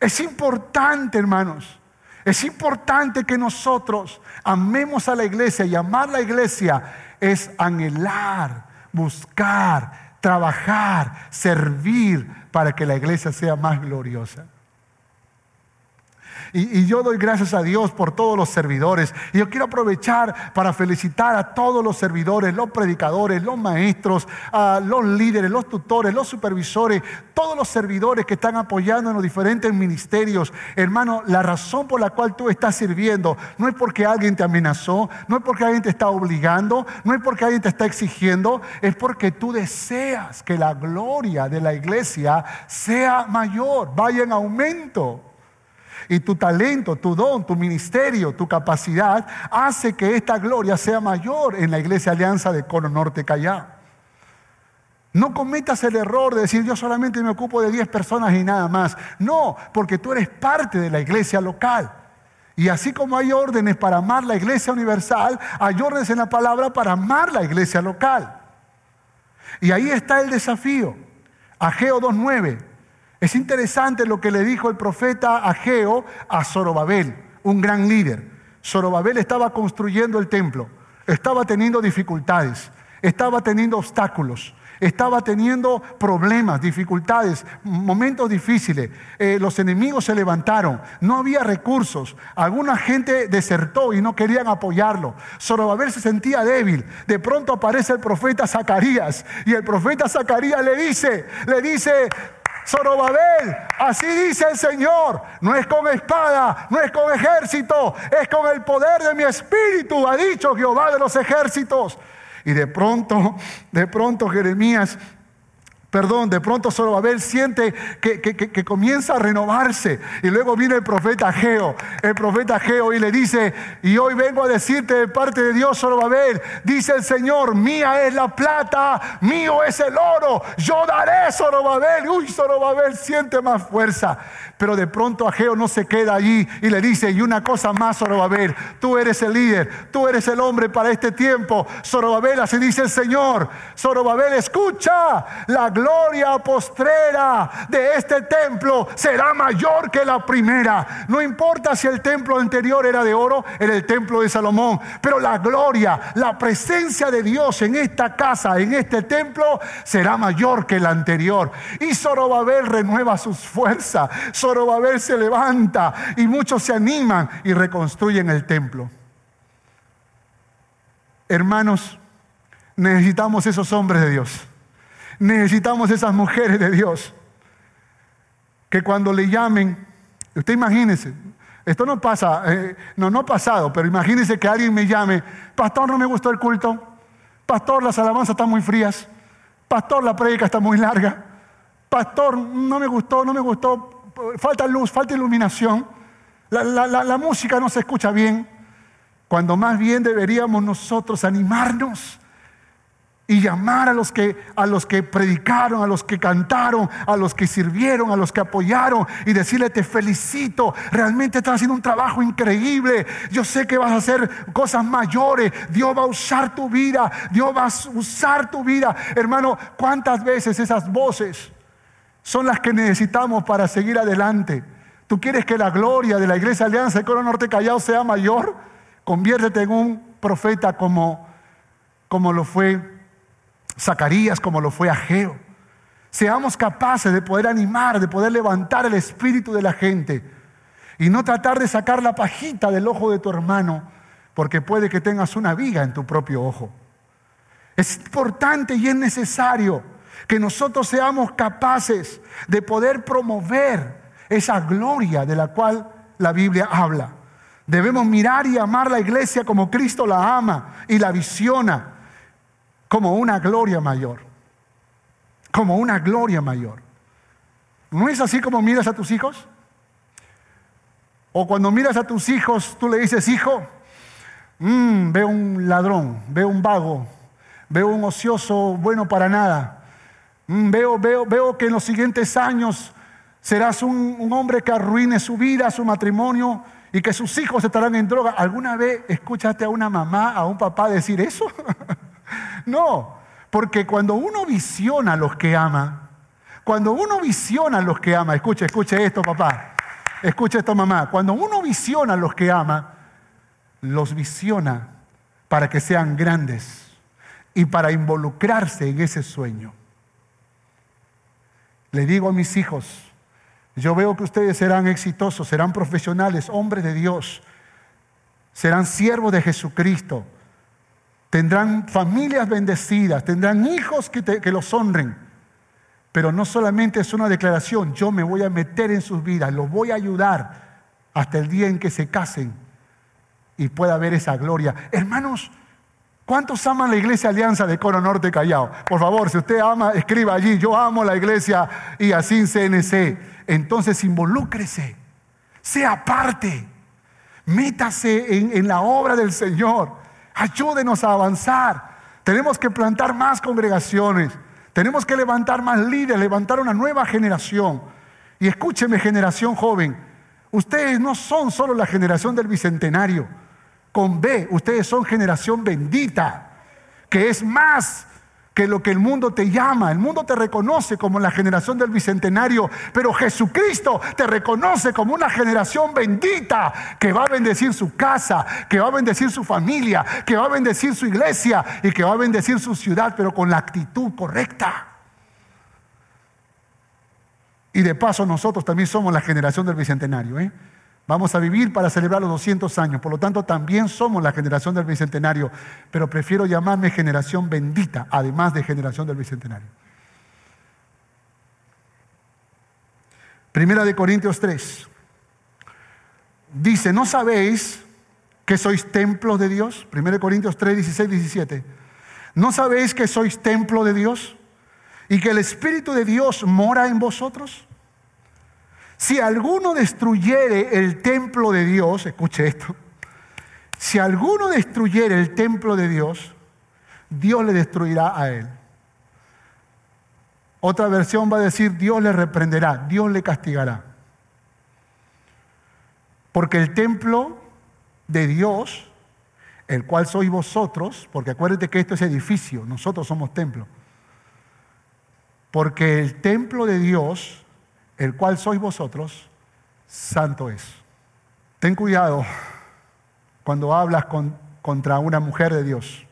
Es importante, hermanos. Es importante que nosotros amemos a la iglesia y amar la iglesia es anhelar, buscar, trabajar, servir para que la iglesia sea más gloriosa. Y, yo doy gracias a Dios por todos los servidores. Y yo quiero aprovechar para felicitar a todos los servidores, los predicadores, los maestros, los líderes, los tutores, los supervisores, todos los servidores que están apoyando en los diferentes ministerios. Hermano, la razón por la cual tú estás sirviendo no es porque alguien te amenazó, no es porque alguien te está obligando, no es porque alguien te está exigiendo, es porque tú deseas que la gloria de la iglesia sea mayor, vaya en aumento. Y tu talento, tu don, tu ministerio, tu capacidad hace que esta gloria sea mayor en la iglesia Alianza de Cono Norte Callao. No cometas el error de decir yo solamente me ocupo de 10 personas y nada más. No, porque tú eres parte de la iglesia local. Y así como hay órdenes para amar la iglesia universal, hay órdenes en la palabra para amar la iglesia local. Y ahí está el desafío. Ageo 2.9. Es interesante lo que le dijo el profeta Ageo a Zorobabel, un gran líder. Zorobabel estaba construyendo el templo, estaba teniendo dificultades. estaba teniendo obstáculos, estaba teniendo problemas, dificultades, momentos difíciles. Eh, los enemigos se levantaron, no había recursos. Alguna gente desertó y no querían apoyarlo. Zorobabel se sentía débil. De pronto aparece el profeta Zacarías y el profeta Zacarías le dice, le dice, Zorobabel, así dice el Señor, no es con espada, no es con ejército, es con el poder de mi espíritu, ha dicho Jehová de los ejércitos. Y de pronto, de pronto Jeremías Perdón, de pronto Zorobabel siente que, que, comienza a renovarse. Y luego viene el profeta Geo, el profeta Geo, y le dice, y hoy vengo a decirte de parte de Dios, Zorobabel, dice el Señor, mía es la plata, mío es el oro, yo daré Zorobabel. Uy, Zorobabel siente más fuerza. Pero de pronto Ageo no se queda allí y le dice, y una cosa más, Zorobabel, tú eres el líder, tú eres el hombre para este tiempo. Zorobabel, así dice el Señor. Zorobabel, escucha, la gloria postrera de este templo será mayor que la primera. No importa si el templo anterior era de oro, era el templo de Salomón, pero la gloria, la presencia de Dios en esta casa, en este templo, será mayor que la anterior. Y Zorobabel renueva sus fuerzas. Zorobabel se levanta y muchos se animan y reconstruyen el templo. Hermanos, necesitamos esos hombres de Dios. Necesitamos esas mujeres de Dios. Que cuando le llamen, usted imagínese, esto no pasa, eh, no, no ha pasado, pero imagínese que alguien me llame, pastor, no me gustó el culto, pastor, las alabanzas están muy frías, pastor, la prédica está muy larga, pastor, no me gustó, no me gustó, falta luz, falta iluminación, la, música no se escucha bien, cuando más bien deberíamos nosotros animarnos y llamar a los que a los que predicaron, a los que cantaron, a los que sirvieron, a los que apoyaron y decirle te felicito, realmente estás haciendo un trabajo increíble. Yo sé que vas a hacer cosas mayores. Dios va a usar tu vida, Dios va a usar tu vida. Hermano, ¿cuántas veces esas voces son las que necesitamos para seguir adelante. ¿Tú quieres que la gloria de la Iglesia Alianza de Coro Norte Callao sea mayor? Conviértete en un profeta como, como lo fue Zacarías, como lo fue Ageo. Seamos capaces de poder animar, de poder levantar el espíritu de la gente y no tratar de sacar la pajita del ojo de tu hermano, porque puede que tengas una viga en tu propio ojo. Es importante y es necesario que nosotros seamos capaces de poder promover esa gloria de la cual la Biblia habla. Debemos mirar y amar la iglesia como Cristo la ama y la visiona como una gloria mayor. Como una gloria mayor. ¿No es así como miras a tus hijos? O cuando miras a tus hijos, tú le dices, hijo, mm, veo un ladrón, veo un vago, veo un ocioso bueno para nada. Mm, veo, veo, veo que en los siguientes años serás un, hombre que arruine su vida, su matrimonio y que sus hijos estarán en droga. ¿Alguna vez escuchaste a una mamá, a un papá decir eso? no, porque cuando uno visiona a los que ama, cuando uno visiona a los que ama, escuche, escuche esto papá, escuche esto mamá, cuando uno visiona a los que ama, los visiona para que sean grandes y para involucrarse en ese sueño. Le digo a mis hijos, yo veo que ustedes serán exitosos, serán profesionales, hombres de Dios, serán siervos de Jesucristo, tendrán familias bendecidas, tendrán hijos que, los honren. Pero no solamente es una declaración, yo me voy a meter en sus vidas, los voy a ayudar hasta el día en que se casen y pueda ver esa gloria. Hermanos, ¿Cuántos aman la iglesia Alianza de Coro Norte Callao? Por favor, si usted ama, escriba allí, yo amo la iglesia y así CNC. Entonces involúcrese, sea parte, métase en la obra del Señor, ayúdenos a avanzar. Tenemos que plantar más congregaciones, tenemos que levantar más líderes, levantar una nueva generación. Y escúcheme generación joven, ustedes no son solo la generación del Bicentenario con B, ustedes son generación bendita, que es más que lo que el mundo te llama. El mundo te reconoce como la generación del bicentenario, pero Jesucristo te reconoce como una generación bendita que va a bendecir su casa, que va a bendecir su familia, que va a bendecir su iglesia y que va a bendecir su ciudad, pero con la actitud correcta. Y de paso nosotros también somos la generación del bicentenario. ¿eh? Vamos a vivir para celebrar los 200 años, por lo tanto también somos la generación del Bicentenario, pero prefiero llamarme generación bendita, además de generación del Bicentenario. Primera de Corintios 3. Dice, ¿no sabéis que sois templos de Dios? Primera de Corintios 3, 16, 17. ¿No sabéis que sois templo de Dios y que el Espíritu de Dios mora en vosotros? Si alguno destruyere el templo de Dios, escuche esto, si alguno destruyere el templo de Dios, Dios le destruirá a él. Otra versión va a decir, Dios le reprenderá, Dios le castigará. Porque el templo de Dios, el cual sois vosotros, porque acuérdate que esto es edificio, nosotros somos templo. Porque el templo de Dios el cual sois vosotros, santo es. Ten cuidado cuando hablas contra una mujer de Dios.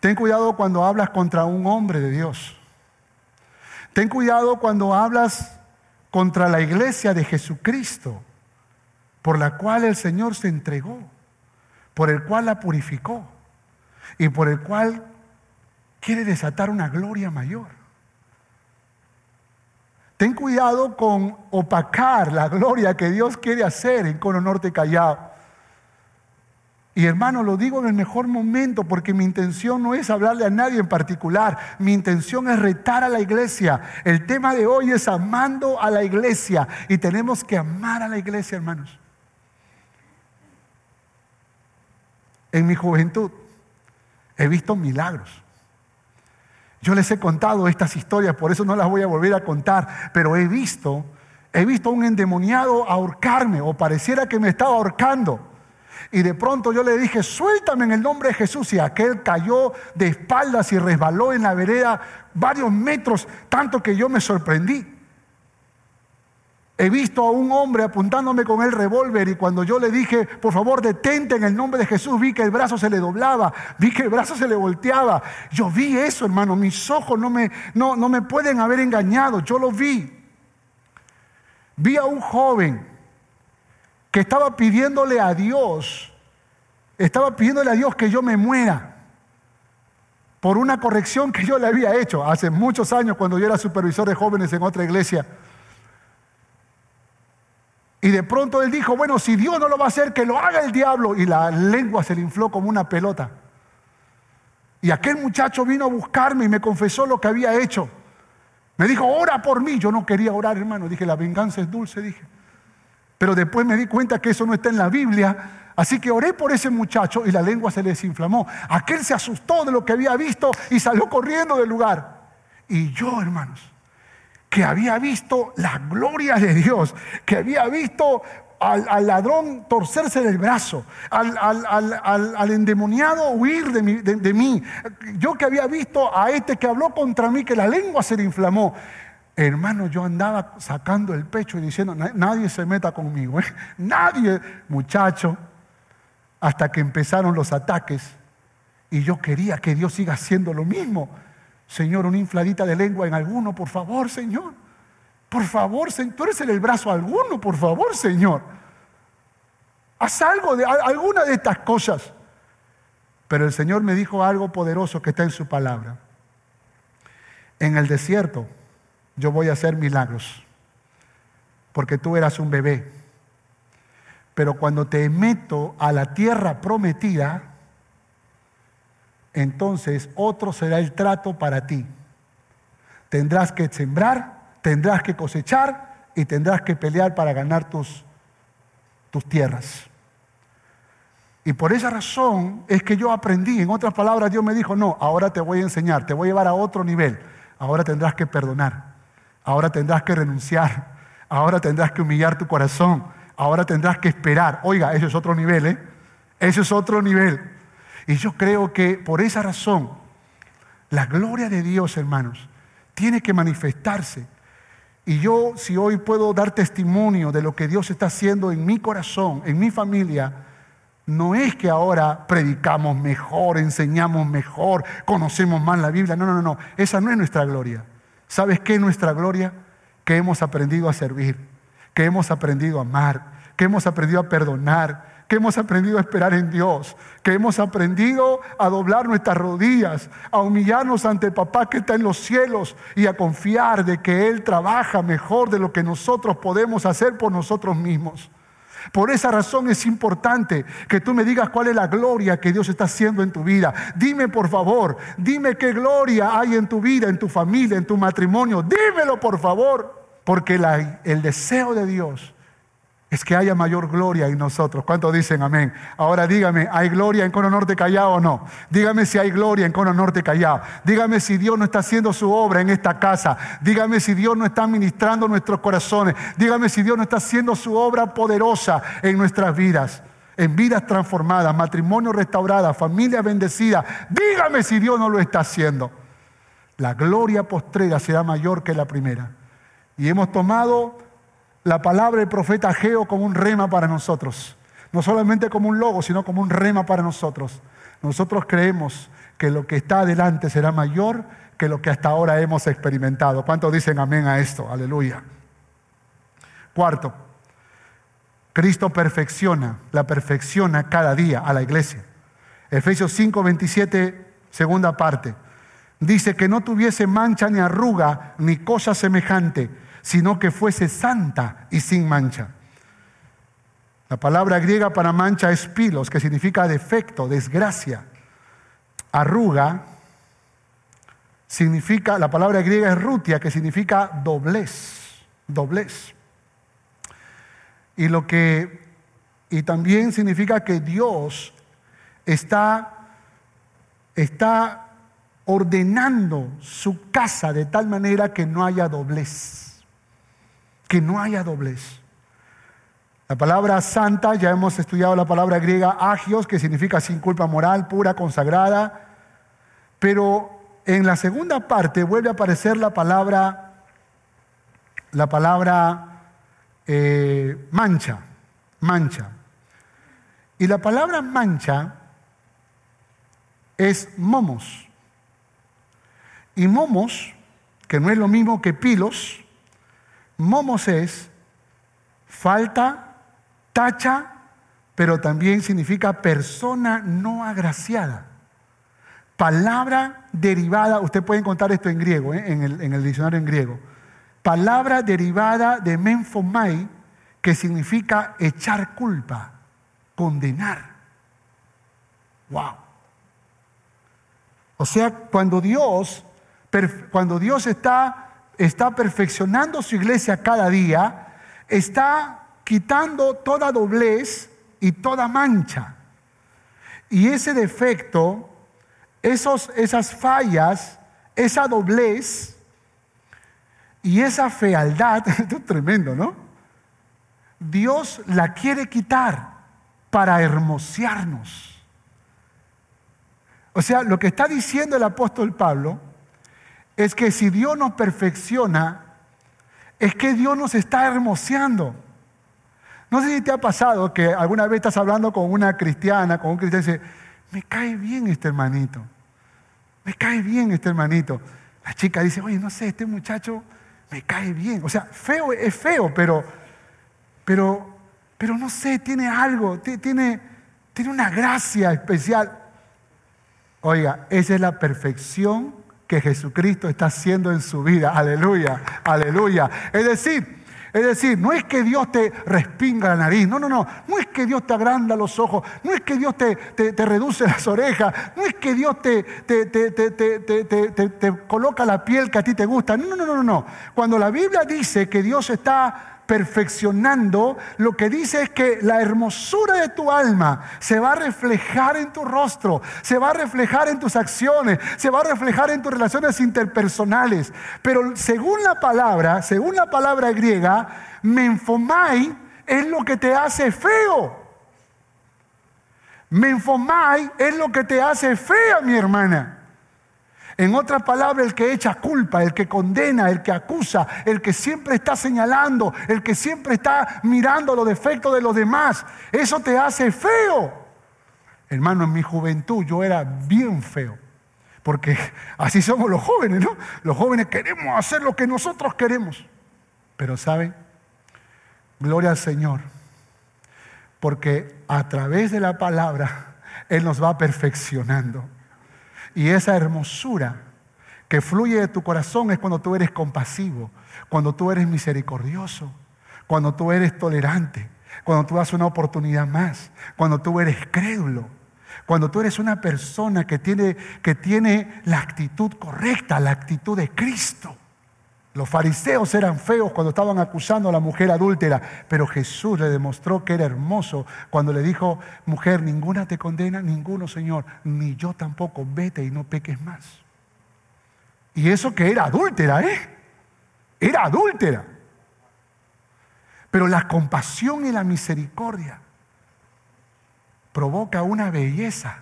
Ten cuidado cuando hablas contra un hombre de Dios. Ten cuidado cuando hablas contra la iglesia de Jesucristo, por la cual el Señor se entregó, por el cual la purificó y por el cual quiere desatar una gloria mayor. Ten cuidado con opacar la gloria que Dios quiere hacer en Cono Norte Callao. Y hermano, lo digo en el mejor momento porque mi intención no es hablarle a nadie en particular, mi intención es retar a la iglesia. El tema de hoy es amando a la iglesia y tenemos que amar a la iglesia, hermanos. En mi juventud he visto milagros. Yo les he contado estas historias, por eso no las voy a volver a contar, pero he visto, he visto a un endemoniado ahorcarme o pareciera que me estaba ahorcando. Y de pronto yo le dije, suéltame en el nombre de Jesús. Y aquel cayó de espaldas y resbaló en la vereda varios metros, tanto que yo me sorprendí. He visto a un hombre apuntándome con el revólver y cuando yo le dije, por favor, detente en el nombre de Jesús, vi que el brazo se le doblaba, vi que el brazo se le volteaba. Yo vi eso, hermano, mis ojos no me, no, no me pueden haber engañado, yo lo vi. Vi a un joven que estaba pidiéndole a Dios, estaba pidiéndole a Dios que yo me muera por una corrección que yo le había hecho hace muchos años cuando yo era supervisor de jóvenes en otra iglesia. Y de pronto él dijo, bueno, si Dios no lo va a hacer, que lo haga el diablo. Y la lengua se le infló como una pelota. Y aquel muchacho vino a buscarme y me confesó lo que había hecho. Me dijo, ora por mí. Yo no quería orar, hermano. Dije, la venganza es dulce, dije. Pero después me di cuenta que eso no está en la Biblia. Así que oré por ese muchacho y la lengua se le desinflamó. Aquel se asustó de lo que había visto y salió corriendo del lugar. Y yo, hermanos, que había visto la gloria de Dios, que había visto al, ladrón torcerse del brazo, al, endemoniado huir de mí, yo que había visto a este que habló contra mí, que la lengua se le inflamó. Hermano, yo andaba sacando el pecho y diciendo, nadie se meta conmigo, ¿eh? nadie, muchacho, hasta que empezaron los ataques. Y yo quería que Dios siga haciendo lo mismo. Señor, una infladita de lengua en alguno, por favor, Señor. Por favor, Señor, en el brazo a alguno, por favor, Señor. Haz algo de alguna de estas cosas. Pero el Señor me dijo algo poderoso que está en su palabra. En el desierto yo voy a hacer milagros, porque tú eras un bebé. Pero cuando te meto a la tierra prometida, entonces otro será el trato para ti. Tendrás que sembrar, tendrás que cosechar y tendrás que pelear para ganar tus, tus tierras. Y por esa razón es que yo aprendí, en otras palabras Dios me dijo, no, ahora te voy a enseñar, te voy a llevar a otro nivel. Ahora tendrás que perdonar, ahora tendrás que renunciar, ahora tendrás que humillar tu corazón, ahora tendrás que esperar. Oiga, ese es otro nivel, ¿eh? Ese es otro nivel. Y yo creo que por esa razón La gloria de Dios, hermanos, tiene que manifestarse. Y yo, si hoy puedo dar testimonio de lo que Dios está haciendo en mi corazón, en mi familia, no es que ahora predicamos mejor, enseñamos mejor, conocemos más la Biblia. No, no, no. Esa no es nuestra gloria. ¿Sabes qué es nuestra gloria? Que hemos aprendido a servir, que hemos aprendido a amar, que hemos aprendido a perdonar, que hemos aprendido a esperar en Dios, que hemos aprendido a doblar nuestras rodillas, a humillarnos ante el papá que está en los cielos y a confiar de que Él trabaja mejor de lo que nosotros podemos hacer por nosotros mismos. Por esa razón es importante que tú me digas cuál es la gloria que Dios está haciendo en tu vida. Dime por favor, dime qué gloria hay en tu vida, en tu familia, en tu matrimonio. Dímelo por favor, porque el deseo de Dios es que haya mayor gloria en nosotros. ¿Cuántos dicen amén? Ahora dígame, ¿hay gloria en Cono Norte Callao o no? Dígame si hay gloria en Cono Norte Callao. Dígame si Dios no está haciendo su obra en esta casa. Dígame si Dios no está ministrando nuestros corazones. Dígame si Dios no está haciendo su obra poderosa en nuestras vidas. En vidas transformadas, matrimonio restaurada, familia bendecida. Dígame si Dios no lo está haciendo. La gloria postrera será mayor que la primera. Y hemos tomado la palabra del profeta Geo como un rema para nosotros. No solamente como un logo, sino como un rema para nosotros. Nosotros creemos que lo que está adelante será mayor que lo que hasta ahora hemos experimentado. ¿Cuántos dicen amén a esto? Aleluya. Cuarto, Cristo perfecciona, la perfecciona cada día a la iglesia. Efesios 5, 27, segunda parte. Dice que no tuviese mancha ni arruga ni cosa semejante sino que fuese santa y sin mancha. La palabra griega para mancha es pilos, que significa defecto, desgracia. Arruga significa, la palabra griega es rutia, que significa doblez, doblez. Y lo que, y también significa que Dios está, está ordenando su casa de tal manera que no haya doblez que no haya doblez. La palabra santa, ya hemos estudiado la palabra griega agios, que significa sin culpa moral, pura, consagrada, pero en la segunda parte vuelve a aparecer la palabra, la palabra eh, mancha, mancha. Y la palabra mancha es momos. Y momos, que no es lo mismo que pilos, Momos es falta, tacha, pero también significa persona no agraciada. Palabra derivada, usted puede encontrar esto en griego, ¿eh? en, el, en, el, diccionario en griego. Palabra derivada de menfomai, que significa echar culpa, condenar. Wow. O sea, cuando Dios, cuando Dios está está perfeccionando su iglesia cada día, está quitando toda doblez y toda mancha. Y ese defecto, esos, esas fallas, esa doblez y esa fealdad, esto es tremendo, ¿no? Dios la quiere quitar para hermosearnos. O sea, lo que está diciendo el apóstol Pablo es que si Dios nos perfecciona, es que Dios nos está hermoseando. No sé si te ha pasado que alguna vez estás hablando con una cristiana, con un cristiano y dice, me cae bien este hermanito, me cae bien este hermanito. La chica dice, oye, no sé, este muchacho me cae bien. O sea, feo es feo, pero, pero, pero no sé, tiene algo, tiene, tiene una gracia especial. Oiga, esa es la perfección que Jesucristo está haciendo en su vida. Aleluya, aleluya. Es decir, es decir, no es que Dios te respinga la nariz, no, no, no, no es que Dios te agranda los ojos, no es que Dios te, te, reduce las orejas, no es que Dios te, te, coloca la piel que a ti te gusta, no, no, no, no, no. Cuando la Biblia dice que Dios está perfeccionando, lo que dice es que la hermosura de tu alma se va a reflejar en tu rostro, se va a reflejar en tus acciones, se va a reflejar en tus relaciones interpersonales. Pero según la palabra, según la palabra griega, menfomai es lo que te hace feo. Menfomai es lo que te hace fea, mi hermana. En otra palabra, el que echa culpa, el que condena, el que acusa, el que siempre está señalando, el que siempre está mirando los defectos de los demás, eso te hace feo. Hermano, en mi juventud yo era bien feo, porque así somos los jóvenes, ¿no? Los jóvenes queremos hacer lo que nosotros queremos. Pero ¿saben? Gloria al Señor, porque a través de la palabra Él nos va perfeccionando. Y esa hermosura que fluye de tu corazón es cuando tú eres compasivo, cuando tú eres misericordioso, cuando tú eres tolerante, cuando tú das una oportunidad más, cuando tú eres crédulo, cuando tú eres una persona que tiene, que tiene la actitud correcta, la actitud de Cristo. Los fariseos eran feos cuando estaban acusando a la mujer adúltera, pero Jesús le demostró que era hermoso cuando le dijo, mujer, ninguna te condena, ninguno, Señor, ni yo tampoco, vete y no peques más. Y eso que era adúltera, ¿eh? Era adúltera. Pero la compasión y la misericordia provoca una belleza,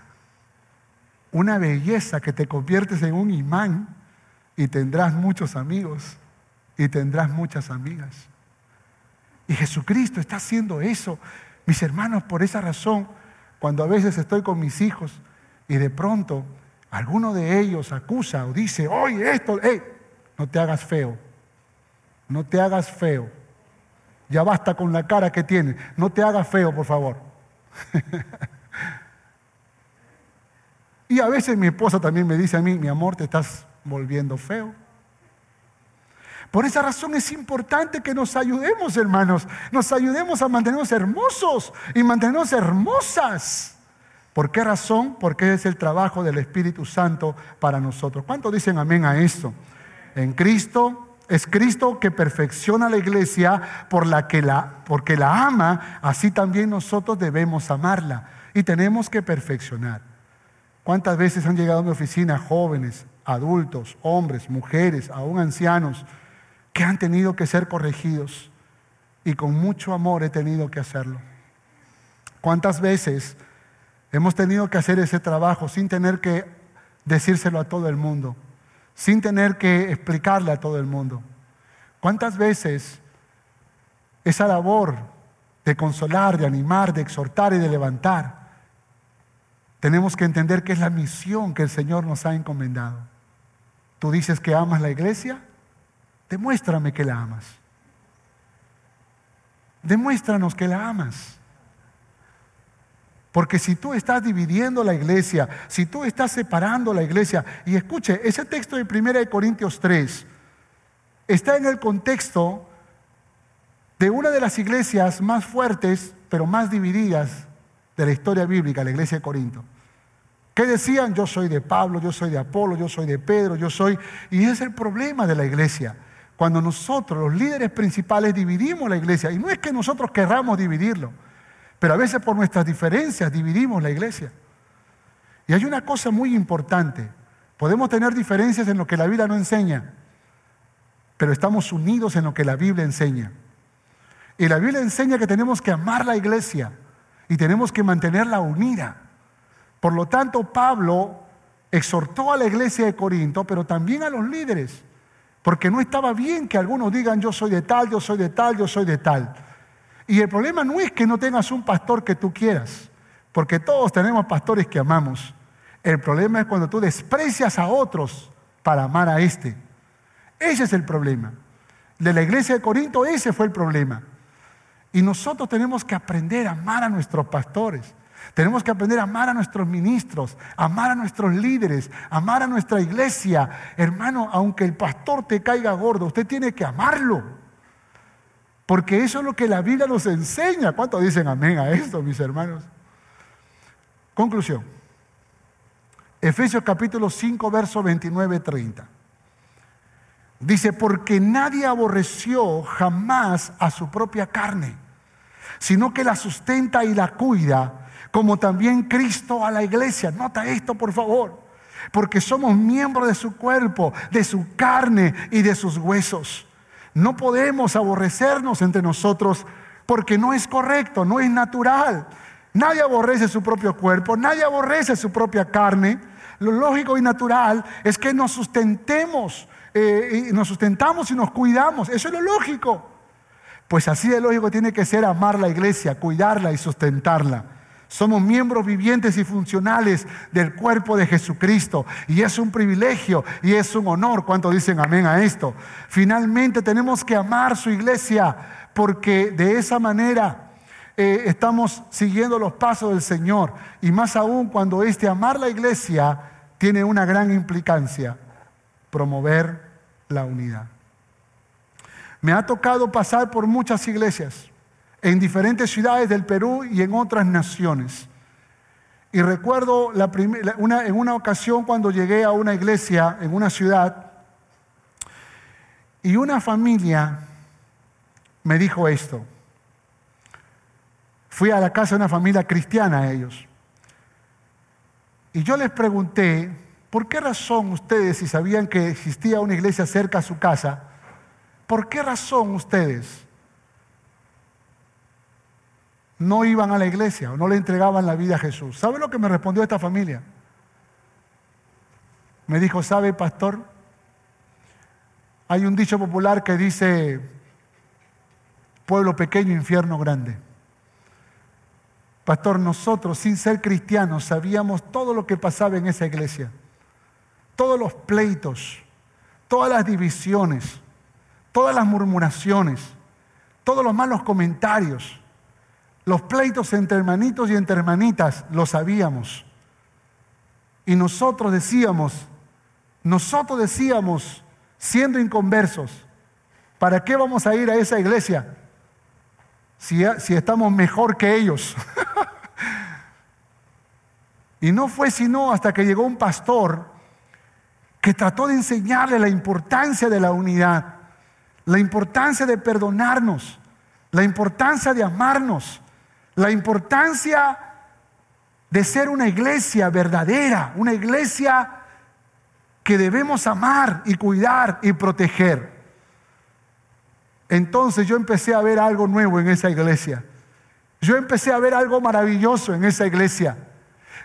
una belleza que te conviertes en un imán y tendrás muchos amigos y tendrás muchas amigas. Y Jesucristo está haciendo eso. Mis hermanos, por esa razón, cuando a veces estoy con mis hijos y de pronto alguno de ellos acusa o dice, oye, esto, hey, no te hagas feo, no te hagas feo. Ya basta con la cara que tienes, no te hagas feo, por favor. y a veces mi esposa también me dice a mí, mi amor, te estás volviendo feo. Por esa razón es importante que nos ayudemos, hermanos. Nos ayudemos a mantenernos hermosos y mantenernos hermosas. ¿Por qué razón? Porque es el trabajo del Espíritu Santo para nosotros. ¿Cuántos dicen amén a esto? En Cristo es Cristo que perfecciona la iglesia por la que la, porque la ama, así también nosotros debemos amarla y tenemos que perfeccionar. ¿Cuántas veces han llegado a mi oficina jóvenes, adultos, hombres, mujeres, aún ancianos? Que han tenido que ser corregidos y con mucho amor he tenido que hacerlo. ¿Cuántas veces hemos tenido que hacer ese trabajo sin tener que decírselo a todo el mundo, sin tener que explicarle a todo el mundo? ¿Cuántas veces esa labor de consolar, de animar, de exhortar y de levantar, tenemos que entender que es la misión que el Señor nos ha encomendado? ¿Tú dices que amas la iglesia? Demuéstrame que la amas. Demuéstranos que la amas. Porque si tú estás dividiendo la iglesia, si tú estás separando la iglesia, y escuche, ese texto de 1 Corintios 3 está en el contexto de una de las iglesias más fuertes, pero más divididas de la historia bíblica, la iglesia de Corinto. ¿Qué decían? Yo soy de Pablo, yo soy de Apolo, yo soy de Pedro, yo soy... Y es el problema de la iglesia. Cuando nosotros, los líderes principales, dividimos la iglesia, y no es que nosotros querramos dividirlo, pero a veces por nuestras diferencias dividimos la iglesia. Y hay una cosa muy importante, podemos tener diferencias en lo que la Biblia no enseña, pero estamos unidos en lo que la Biblia enseña. Y la Biblia enseña que tenemos que amar la iglesia y tenemos que mantenerla unida. Por lo tanto, Pablo exhortó a la iglesia de Corinto, pero también a los líderes porque no estaba bien que algunos digan yo soy de tal, yo soy de tal, yo soy de tal. Y el problema no es que no tengas un pastor que tú quieras, porque todos tenemos pastores que amamos. El problema es cuando tú desprecias a otros para amar a este. Ese es el problema. De la iglesia de Corinto ese fue el problema. Y nosotros tenemos que aprender a amar a nuestros pastores. Tenemos que aprender a amar a nuestros ministros, amar a nuestros líderes, amar a nuestra iglesia. Hermano, aunque el pastor te caiga gordo, usted tiene que amarlo. Porque eso es lo que la Biblia nos enseña. ¿Cuántos dicen amén a esto, mis hermanos? Conclusión. Efesios capítulo 5, verso 29, 30. Dice, porque nadie aborreció jamás a su propia carne, sino que la sustenta y la cuida como también Cristo a la iglesia. Nota esto, por favor, porque somos miembros de su cuerpo, de su carne y de sus huesos. No podemos aborrecernos entre nosotros porque no es correcto, no es natural. Nadie aborrece su propio cuerpo, nadie aborrece su propia carne, Lo lógico y natural es que nos sustentemos, eh, y nos sustentamos y nos cuidamos. Eso es lo lógico. Pues así de lógico tiene que ser amar la iglesia, cuidarla y sustentarla. Somos miembros vivientes y funcionales del cuerpo de Jesucristo. Y es un privilegio y es un honor. ¿Cuántos dicen amén a esto? Finalmente tenemos que amar su iglesia porque de esa manera eh, estamos siguiendo los pasos del Señor. Y más aún cuando este amar la iglesia tiene una gran implicancia, promover la unidad. Me ha tocado pasar por muchas iglesias en diferentes ciudades del Perú y en otras naciones. Y recuerdo en una ocasión cuando llegué a una iglesia en una ciudad y una familia me dijo esto. Fui a la casa de una familia cristiana ellos. Y yo les pregunté, ¿por qué razón ustedes, si sabían que existía una iglesia cerca a su casa, ¿por qué razón ustedes no iban a la iglesia o no le entregaban la vida a Jesús. ¿Sabe lo que me respondió esta familia? Me dijo, ¿sabe, pastor? Hay un dicho popular que dice, pueblo pequeño, infierno grande. Pastor, nosotros, sin ser cristianos, sabíamos todo lo que pasaba en esa iglesia. Todos los pleitos, todas las divisiones, todas las murmuraciones, todos los malos comentarios los pleitos entre hermanitos y entre hermanitas lo sabíamos. Y nosotros decíamos, nosotros decíamos, siendo inconversos, ¿para qué vamos a ir a esa iglesia si, si estamos mejor que ellos? y no fue sino hasta que llegó un pastor que trató de enseñarle la importancia de la unidad, la importancia de perdonarnos, la importancia de amarnos, la importancia de ser una iglesia verdadera, una iglesia que debemos amar y cuidar y proteger. Entonces yo empecé a ver algo nuevo en esa iglesia. Yo empecé a ver algo maravilloso en esa iglesia.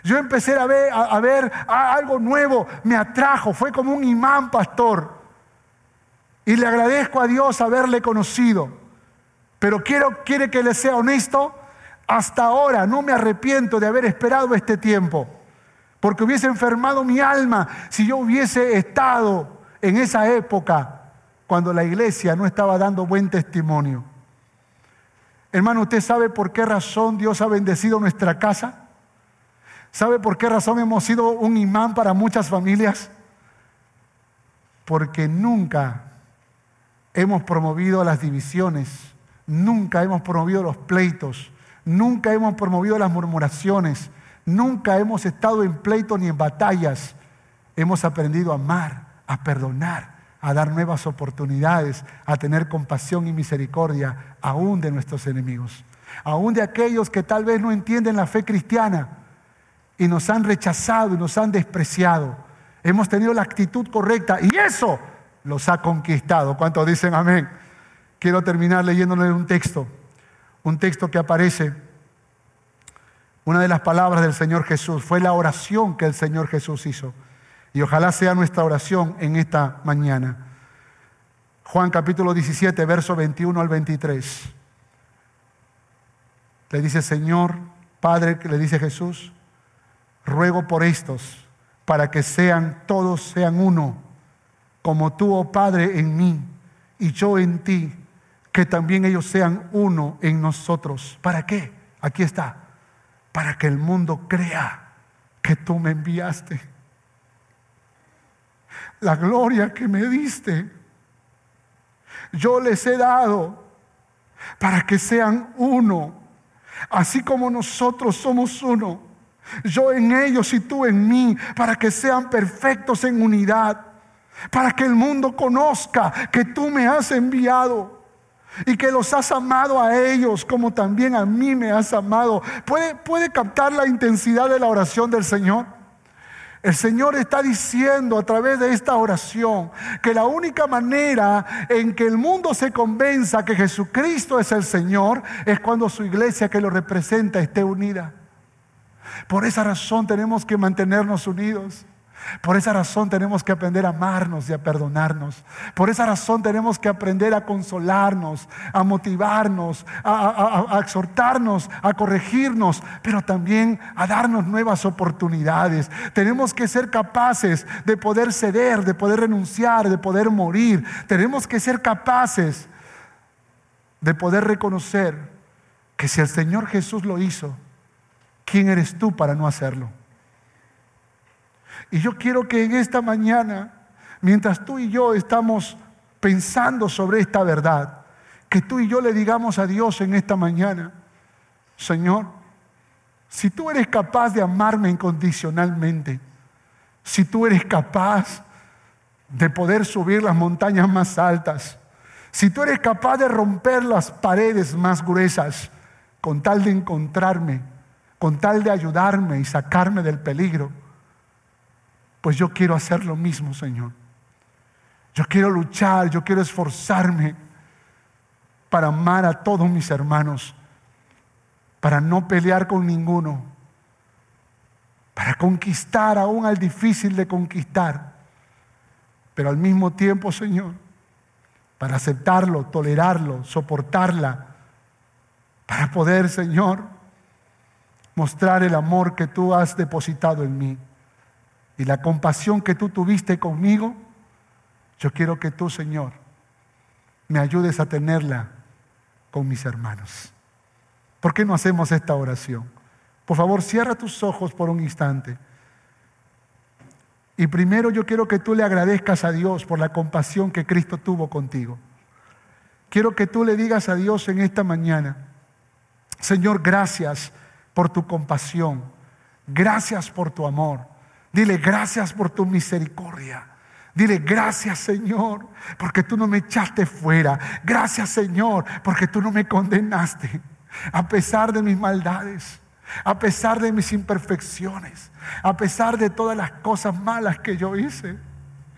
Yo empecé a ver, algo nuevo, me atrajo, fue como un imán pastor. Y le agradezco a Dios haberle conocido. Pero quiero, quiere que le sea honesto, hasta ahora no me arrepiento de haber esperado este tiempo, porque hubiese enfermado mi alma si yo hubiese estado en esa época cuando la iglesia no estaba dando buen testimonio. Hermano, ¿usted sabe por qué razón Dios ha bendecido nuestra casa? ¿Sabe por qué razón hemos sido un imán para muchas familias? Porque nunca hemos promovido las divisiones, nunca hemos promovido los pleitos, Nunca hemos promovido las murmuraciones. Nunca hemos estado en pleito ni en batallas. Hemos aprendido a amar, a perdonar, a dar nuevas oportunidades, a tener compasión y misericordia aún de nuestros enemigos. Aún de aquellos que tal vez no entienden la fe cristiana y nos han rechazado y nos han despreciado. Hemos tenido la actitud correcta y eso los ha conquistado. ¿Cuántos dicen amén? Quiero terminar leyéndole un texto un texto que aparece, una de las palabras del Señor Jesús, fue la oración que el Señor Jesús hizo. Y ojalá sea nuestra oración en esta mañana. Juan capítulo 17, verso 21 al 23. Le dice, Señor, Padre, le dice Jesús, ruego por estos, para que sean, todos sean uno, como tú, oh Padre, en mí y yo en ti que también ellos sean uno en nosotros. ¿Para qué? Aquí está. Para que el mundo crea que tú me enviaste. La gloria que me diste, yo les he dado para que sean uno, así como nosotros somos uno. Yo en ellos y tú en mí, para que sean perfectos en unidad, para que el mundo conozca que tú me has enviado y que los has amado a ellos como también a mí me has amado. ¿Puede, captar la intensidad de la oración del Señor? El Señor está diciendo a través de esta oración que la única manera en que el mundo se convenza que Jesucristo es el Señor es cuando su iglesia que lo representa esté unida. Por esa razón tenemos que mantenernos unidos. Por esa razón tenemos que aprender a amarnos y a perdonarnos. Por esa razón tenemos que aprender a consolarnos, a motivarnos, a, exhortarnos, a corregirnos, pero también a darnos nuevas oportunidades. Tenemos que ser capaces de poder ceder, de poder renunciar, de poder morir. Tenemos que ser capaces de poder reconocer que si el Señor Jesús lo hizo, ¿quién eres tú para no hacerlo? Y yo quiero que en esta mañana, mientras tú y yo estamos pensando sobre esta verdad, que tú y yo le digamos a Dios en esta mañana, Señor, si tú eres capaz de amarme incondicionalmente, si tú eres capaz de poder subir las montañas más altas, si tú eres capaz de romper las paredes más gruesas con tal de encontrarme, con tal de ayudarme y sacarme del peligro, pues yo quiero hacer lo mismo, Señor. Yo quiero luchar, yo quiero esforzarme para amar a todos mis hermanos, para no pelear con ninguno, para conquistar aún al difícil de conquistar, pero al mismo tiempo, Señor, para aceptarlo, tolerarlo, soportarla, para poder, Señor, mostrar el amor que tú has depositado en mí y la compasión que tú tuviste conmigo, yo quiero que tú, Señor, me ayudes a tenerla con mis hermanos. ¿Por qué no hacemos esta oración? Por favor, cierra tus ojos por un instante. Y primero yo quiero que tú le agradezcas a Dios por la compasión que Cristo tuvo contigo. Quiero que tú le digas a Dios en esta mañana, Señor, gracias por tu compasión, gracias por tu amor. Dile gracias por tu misericordia. Dile gracias Señor porque tú no me echaste fuera. Gracias Señor porque tú no me condenaste a pesar de mis maldades, a pesar de mis imperfecciones, a pesar de todas las cosas malas que yo hice.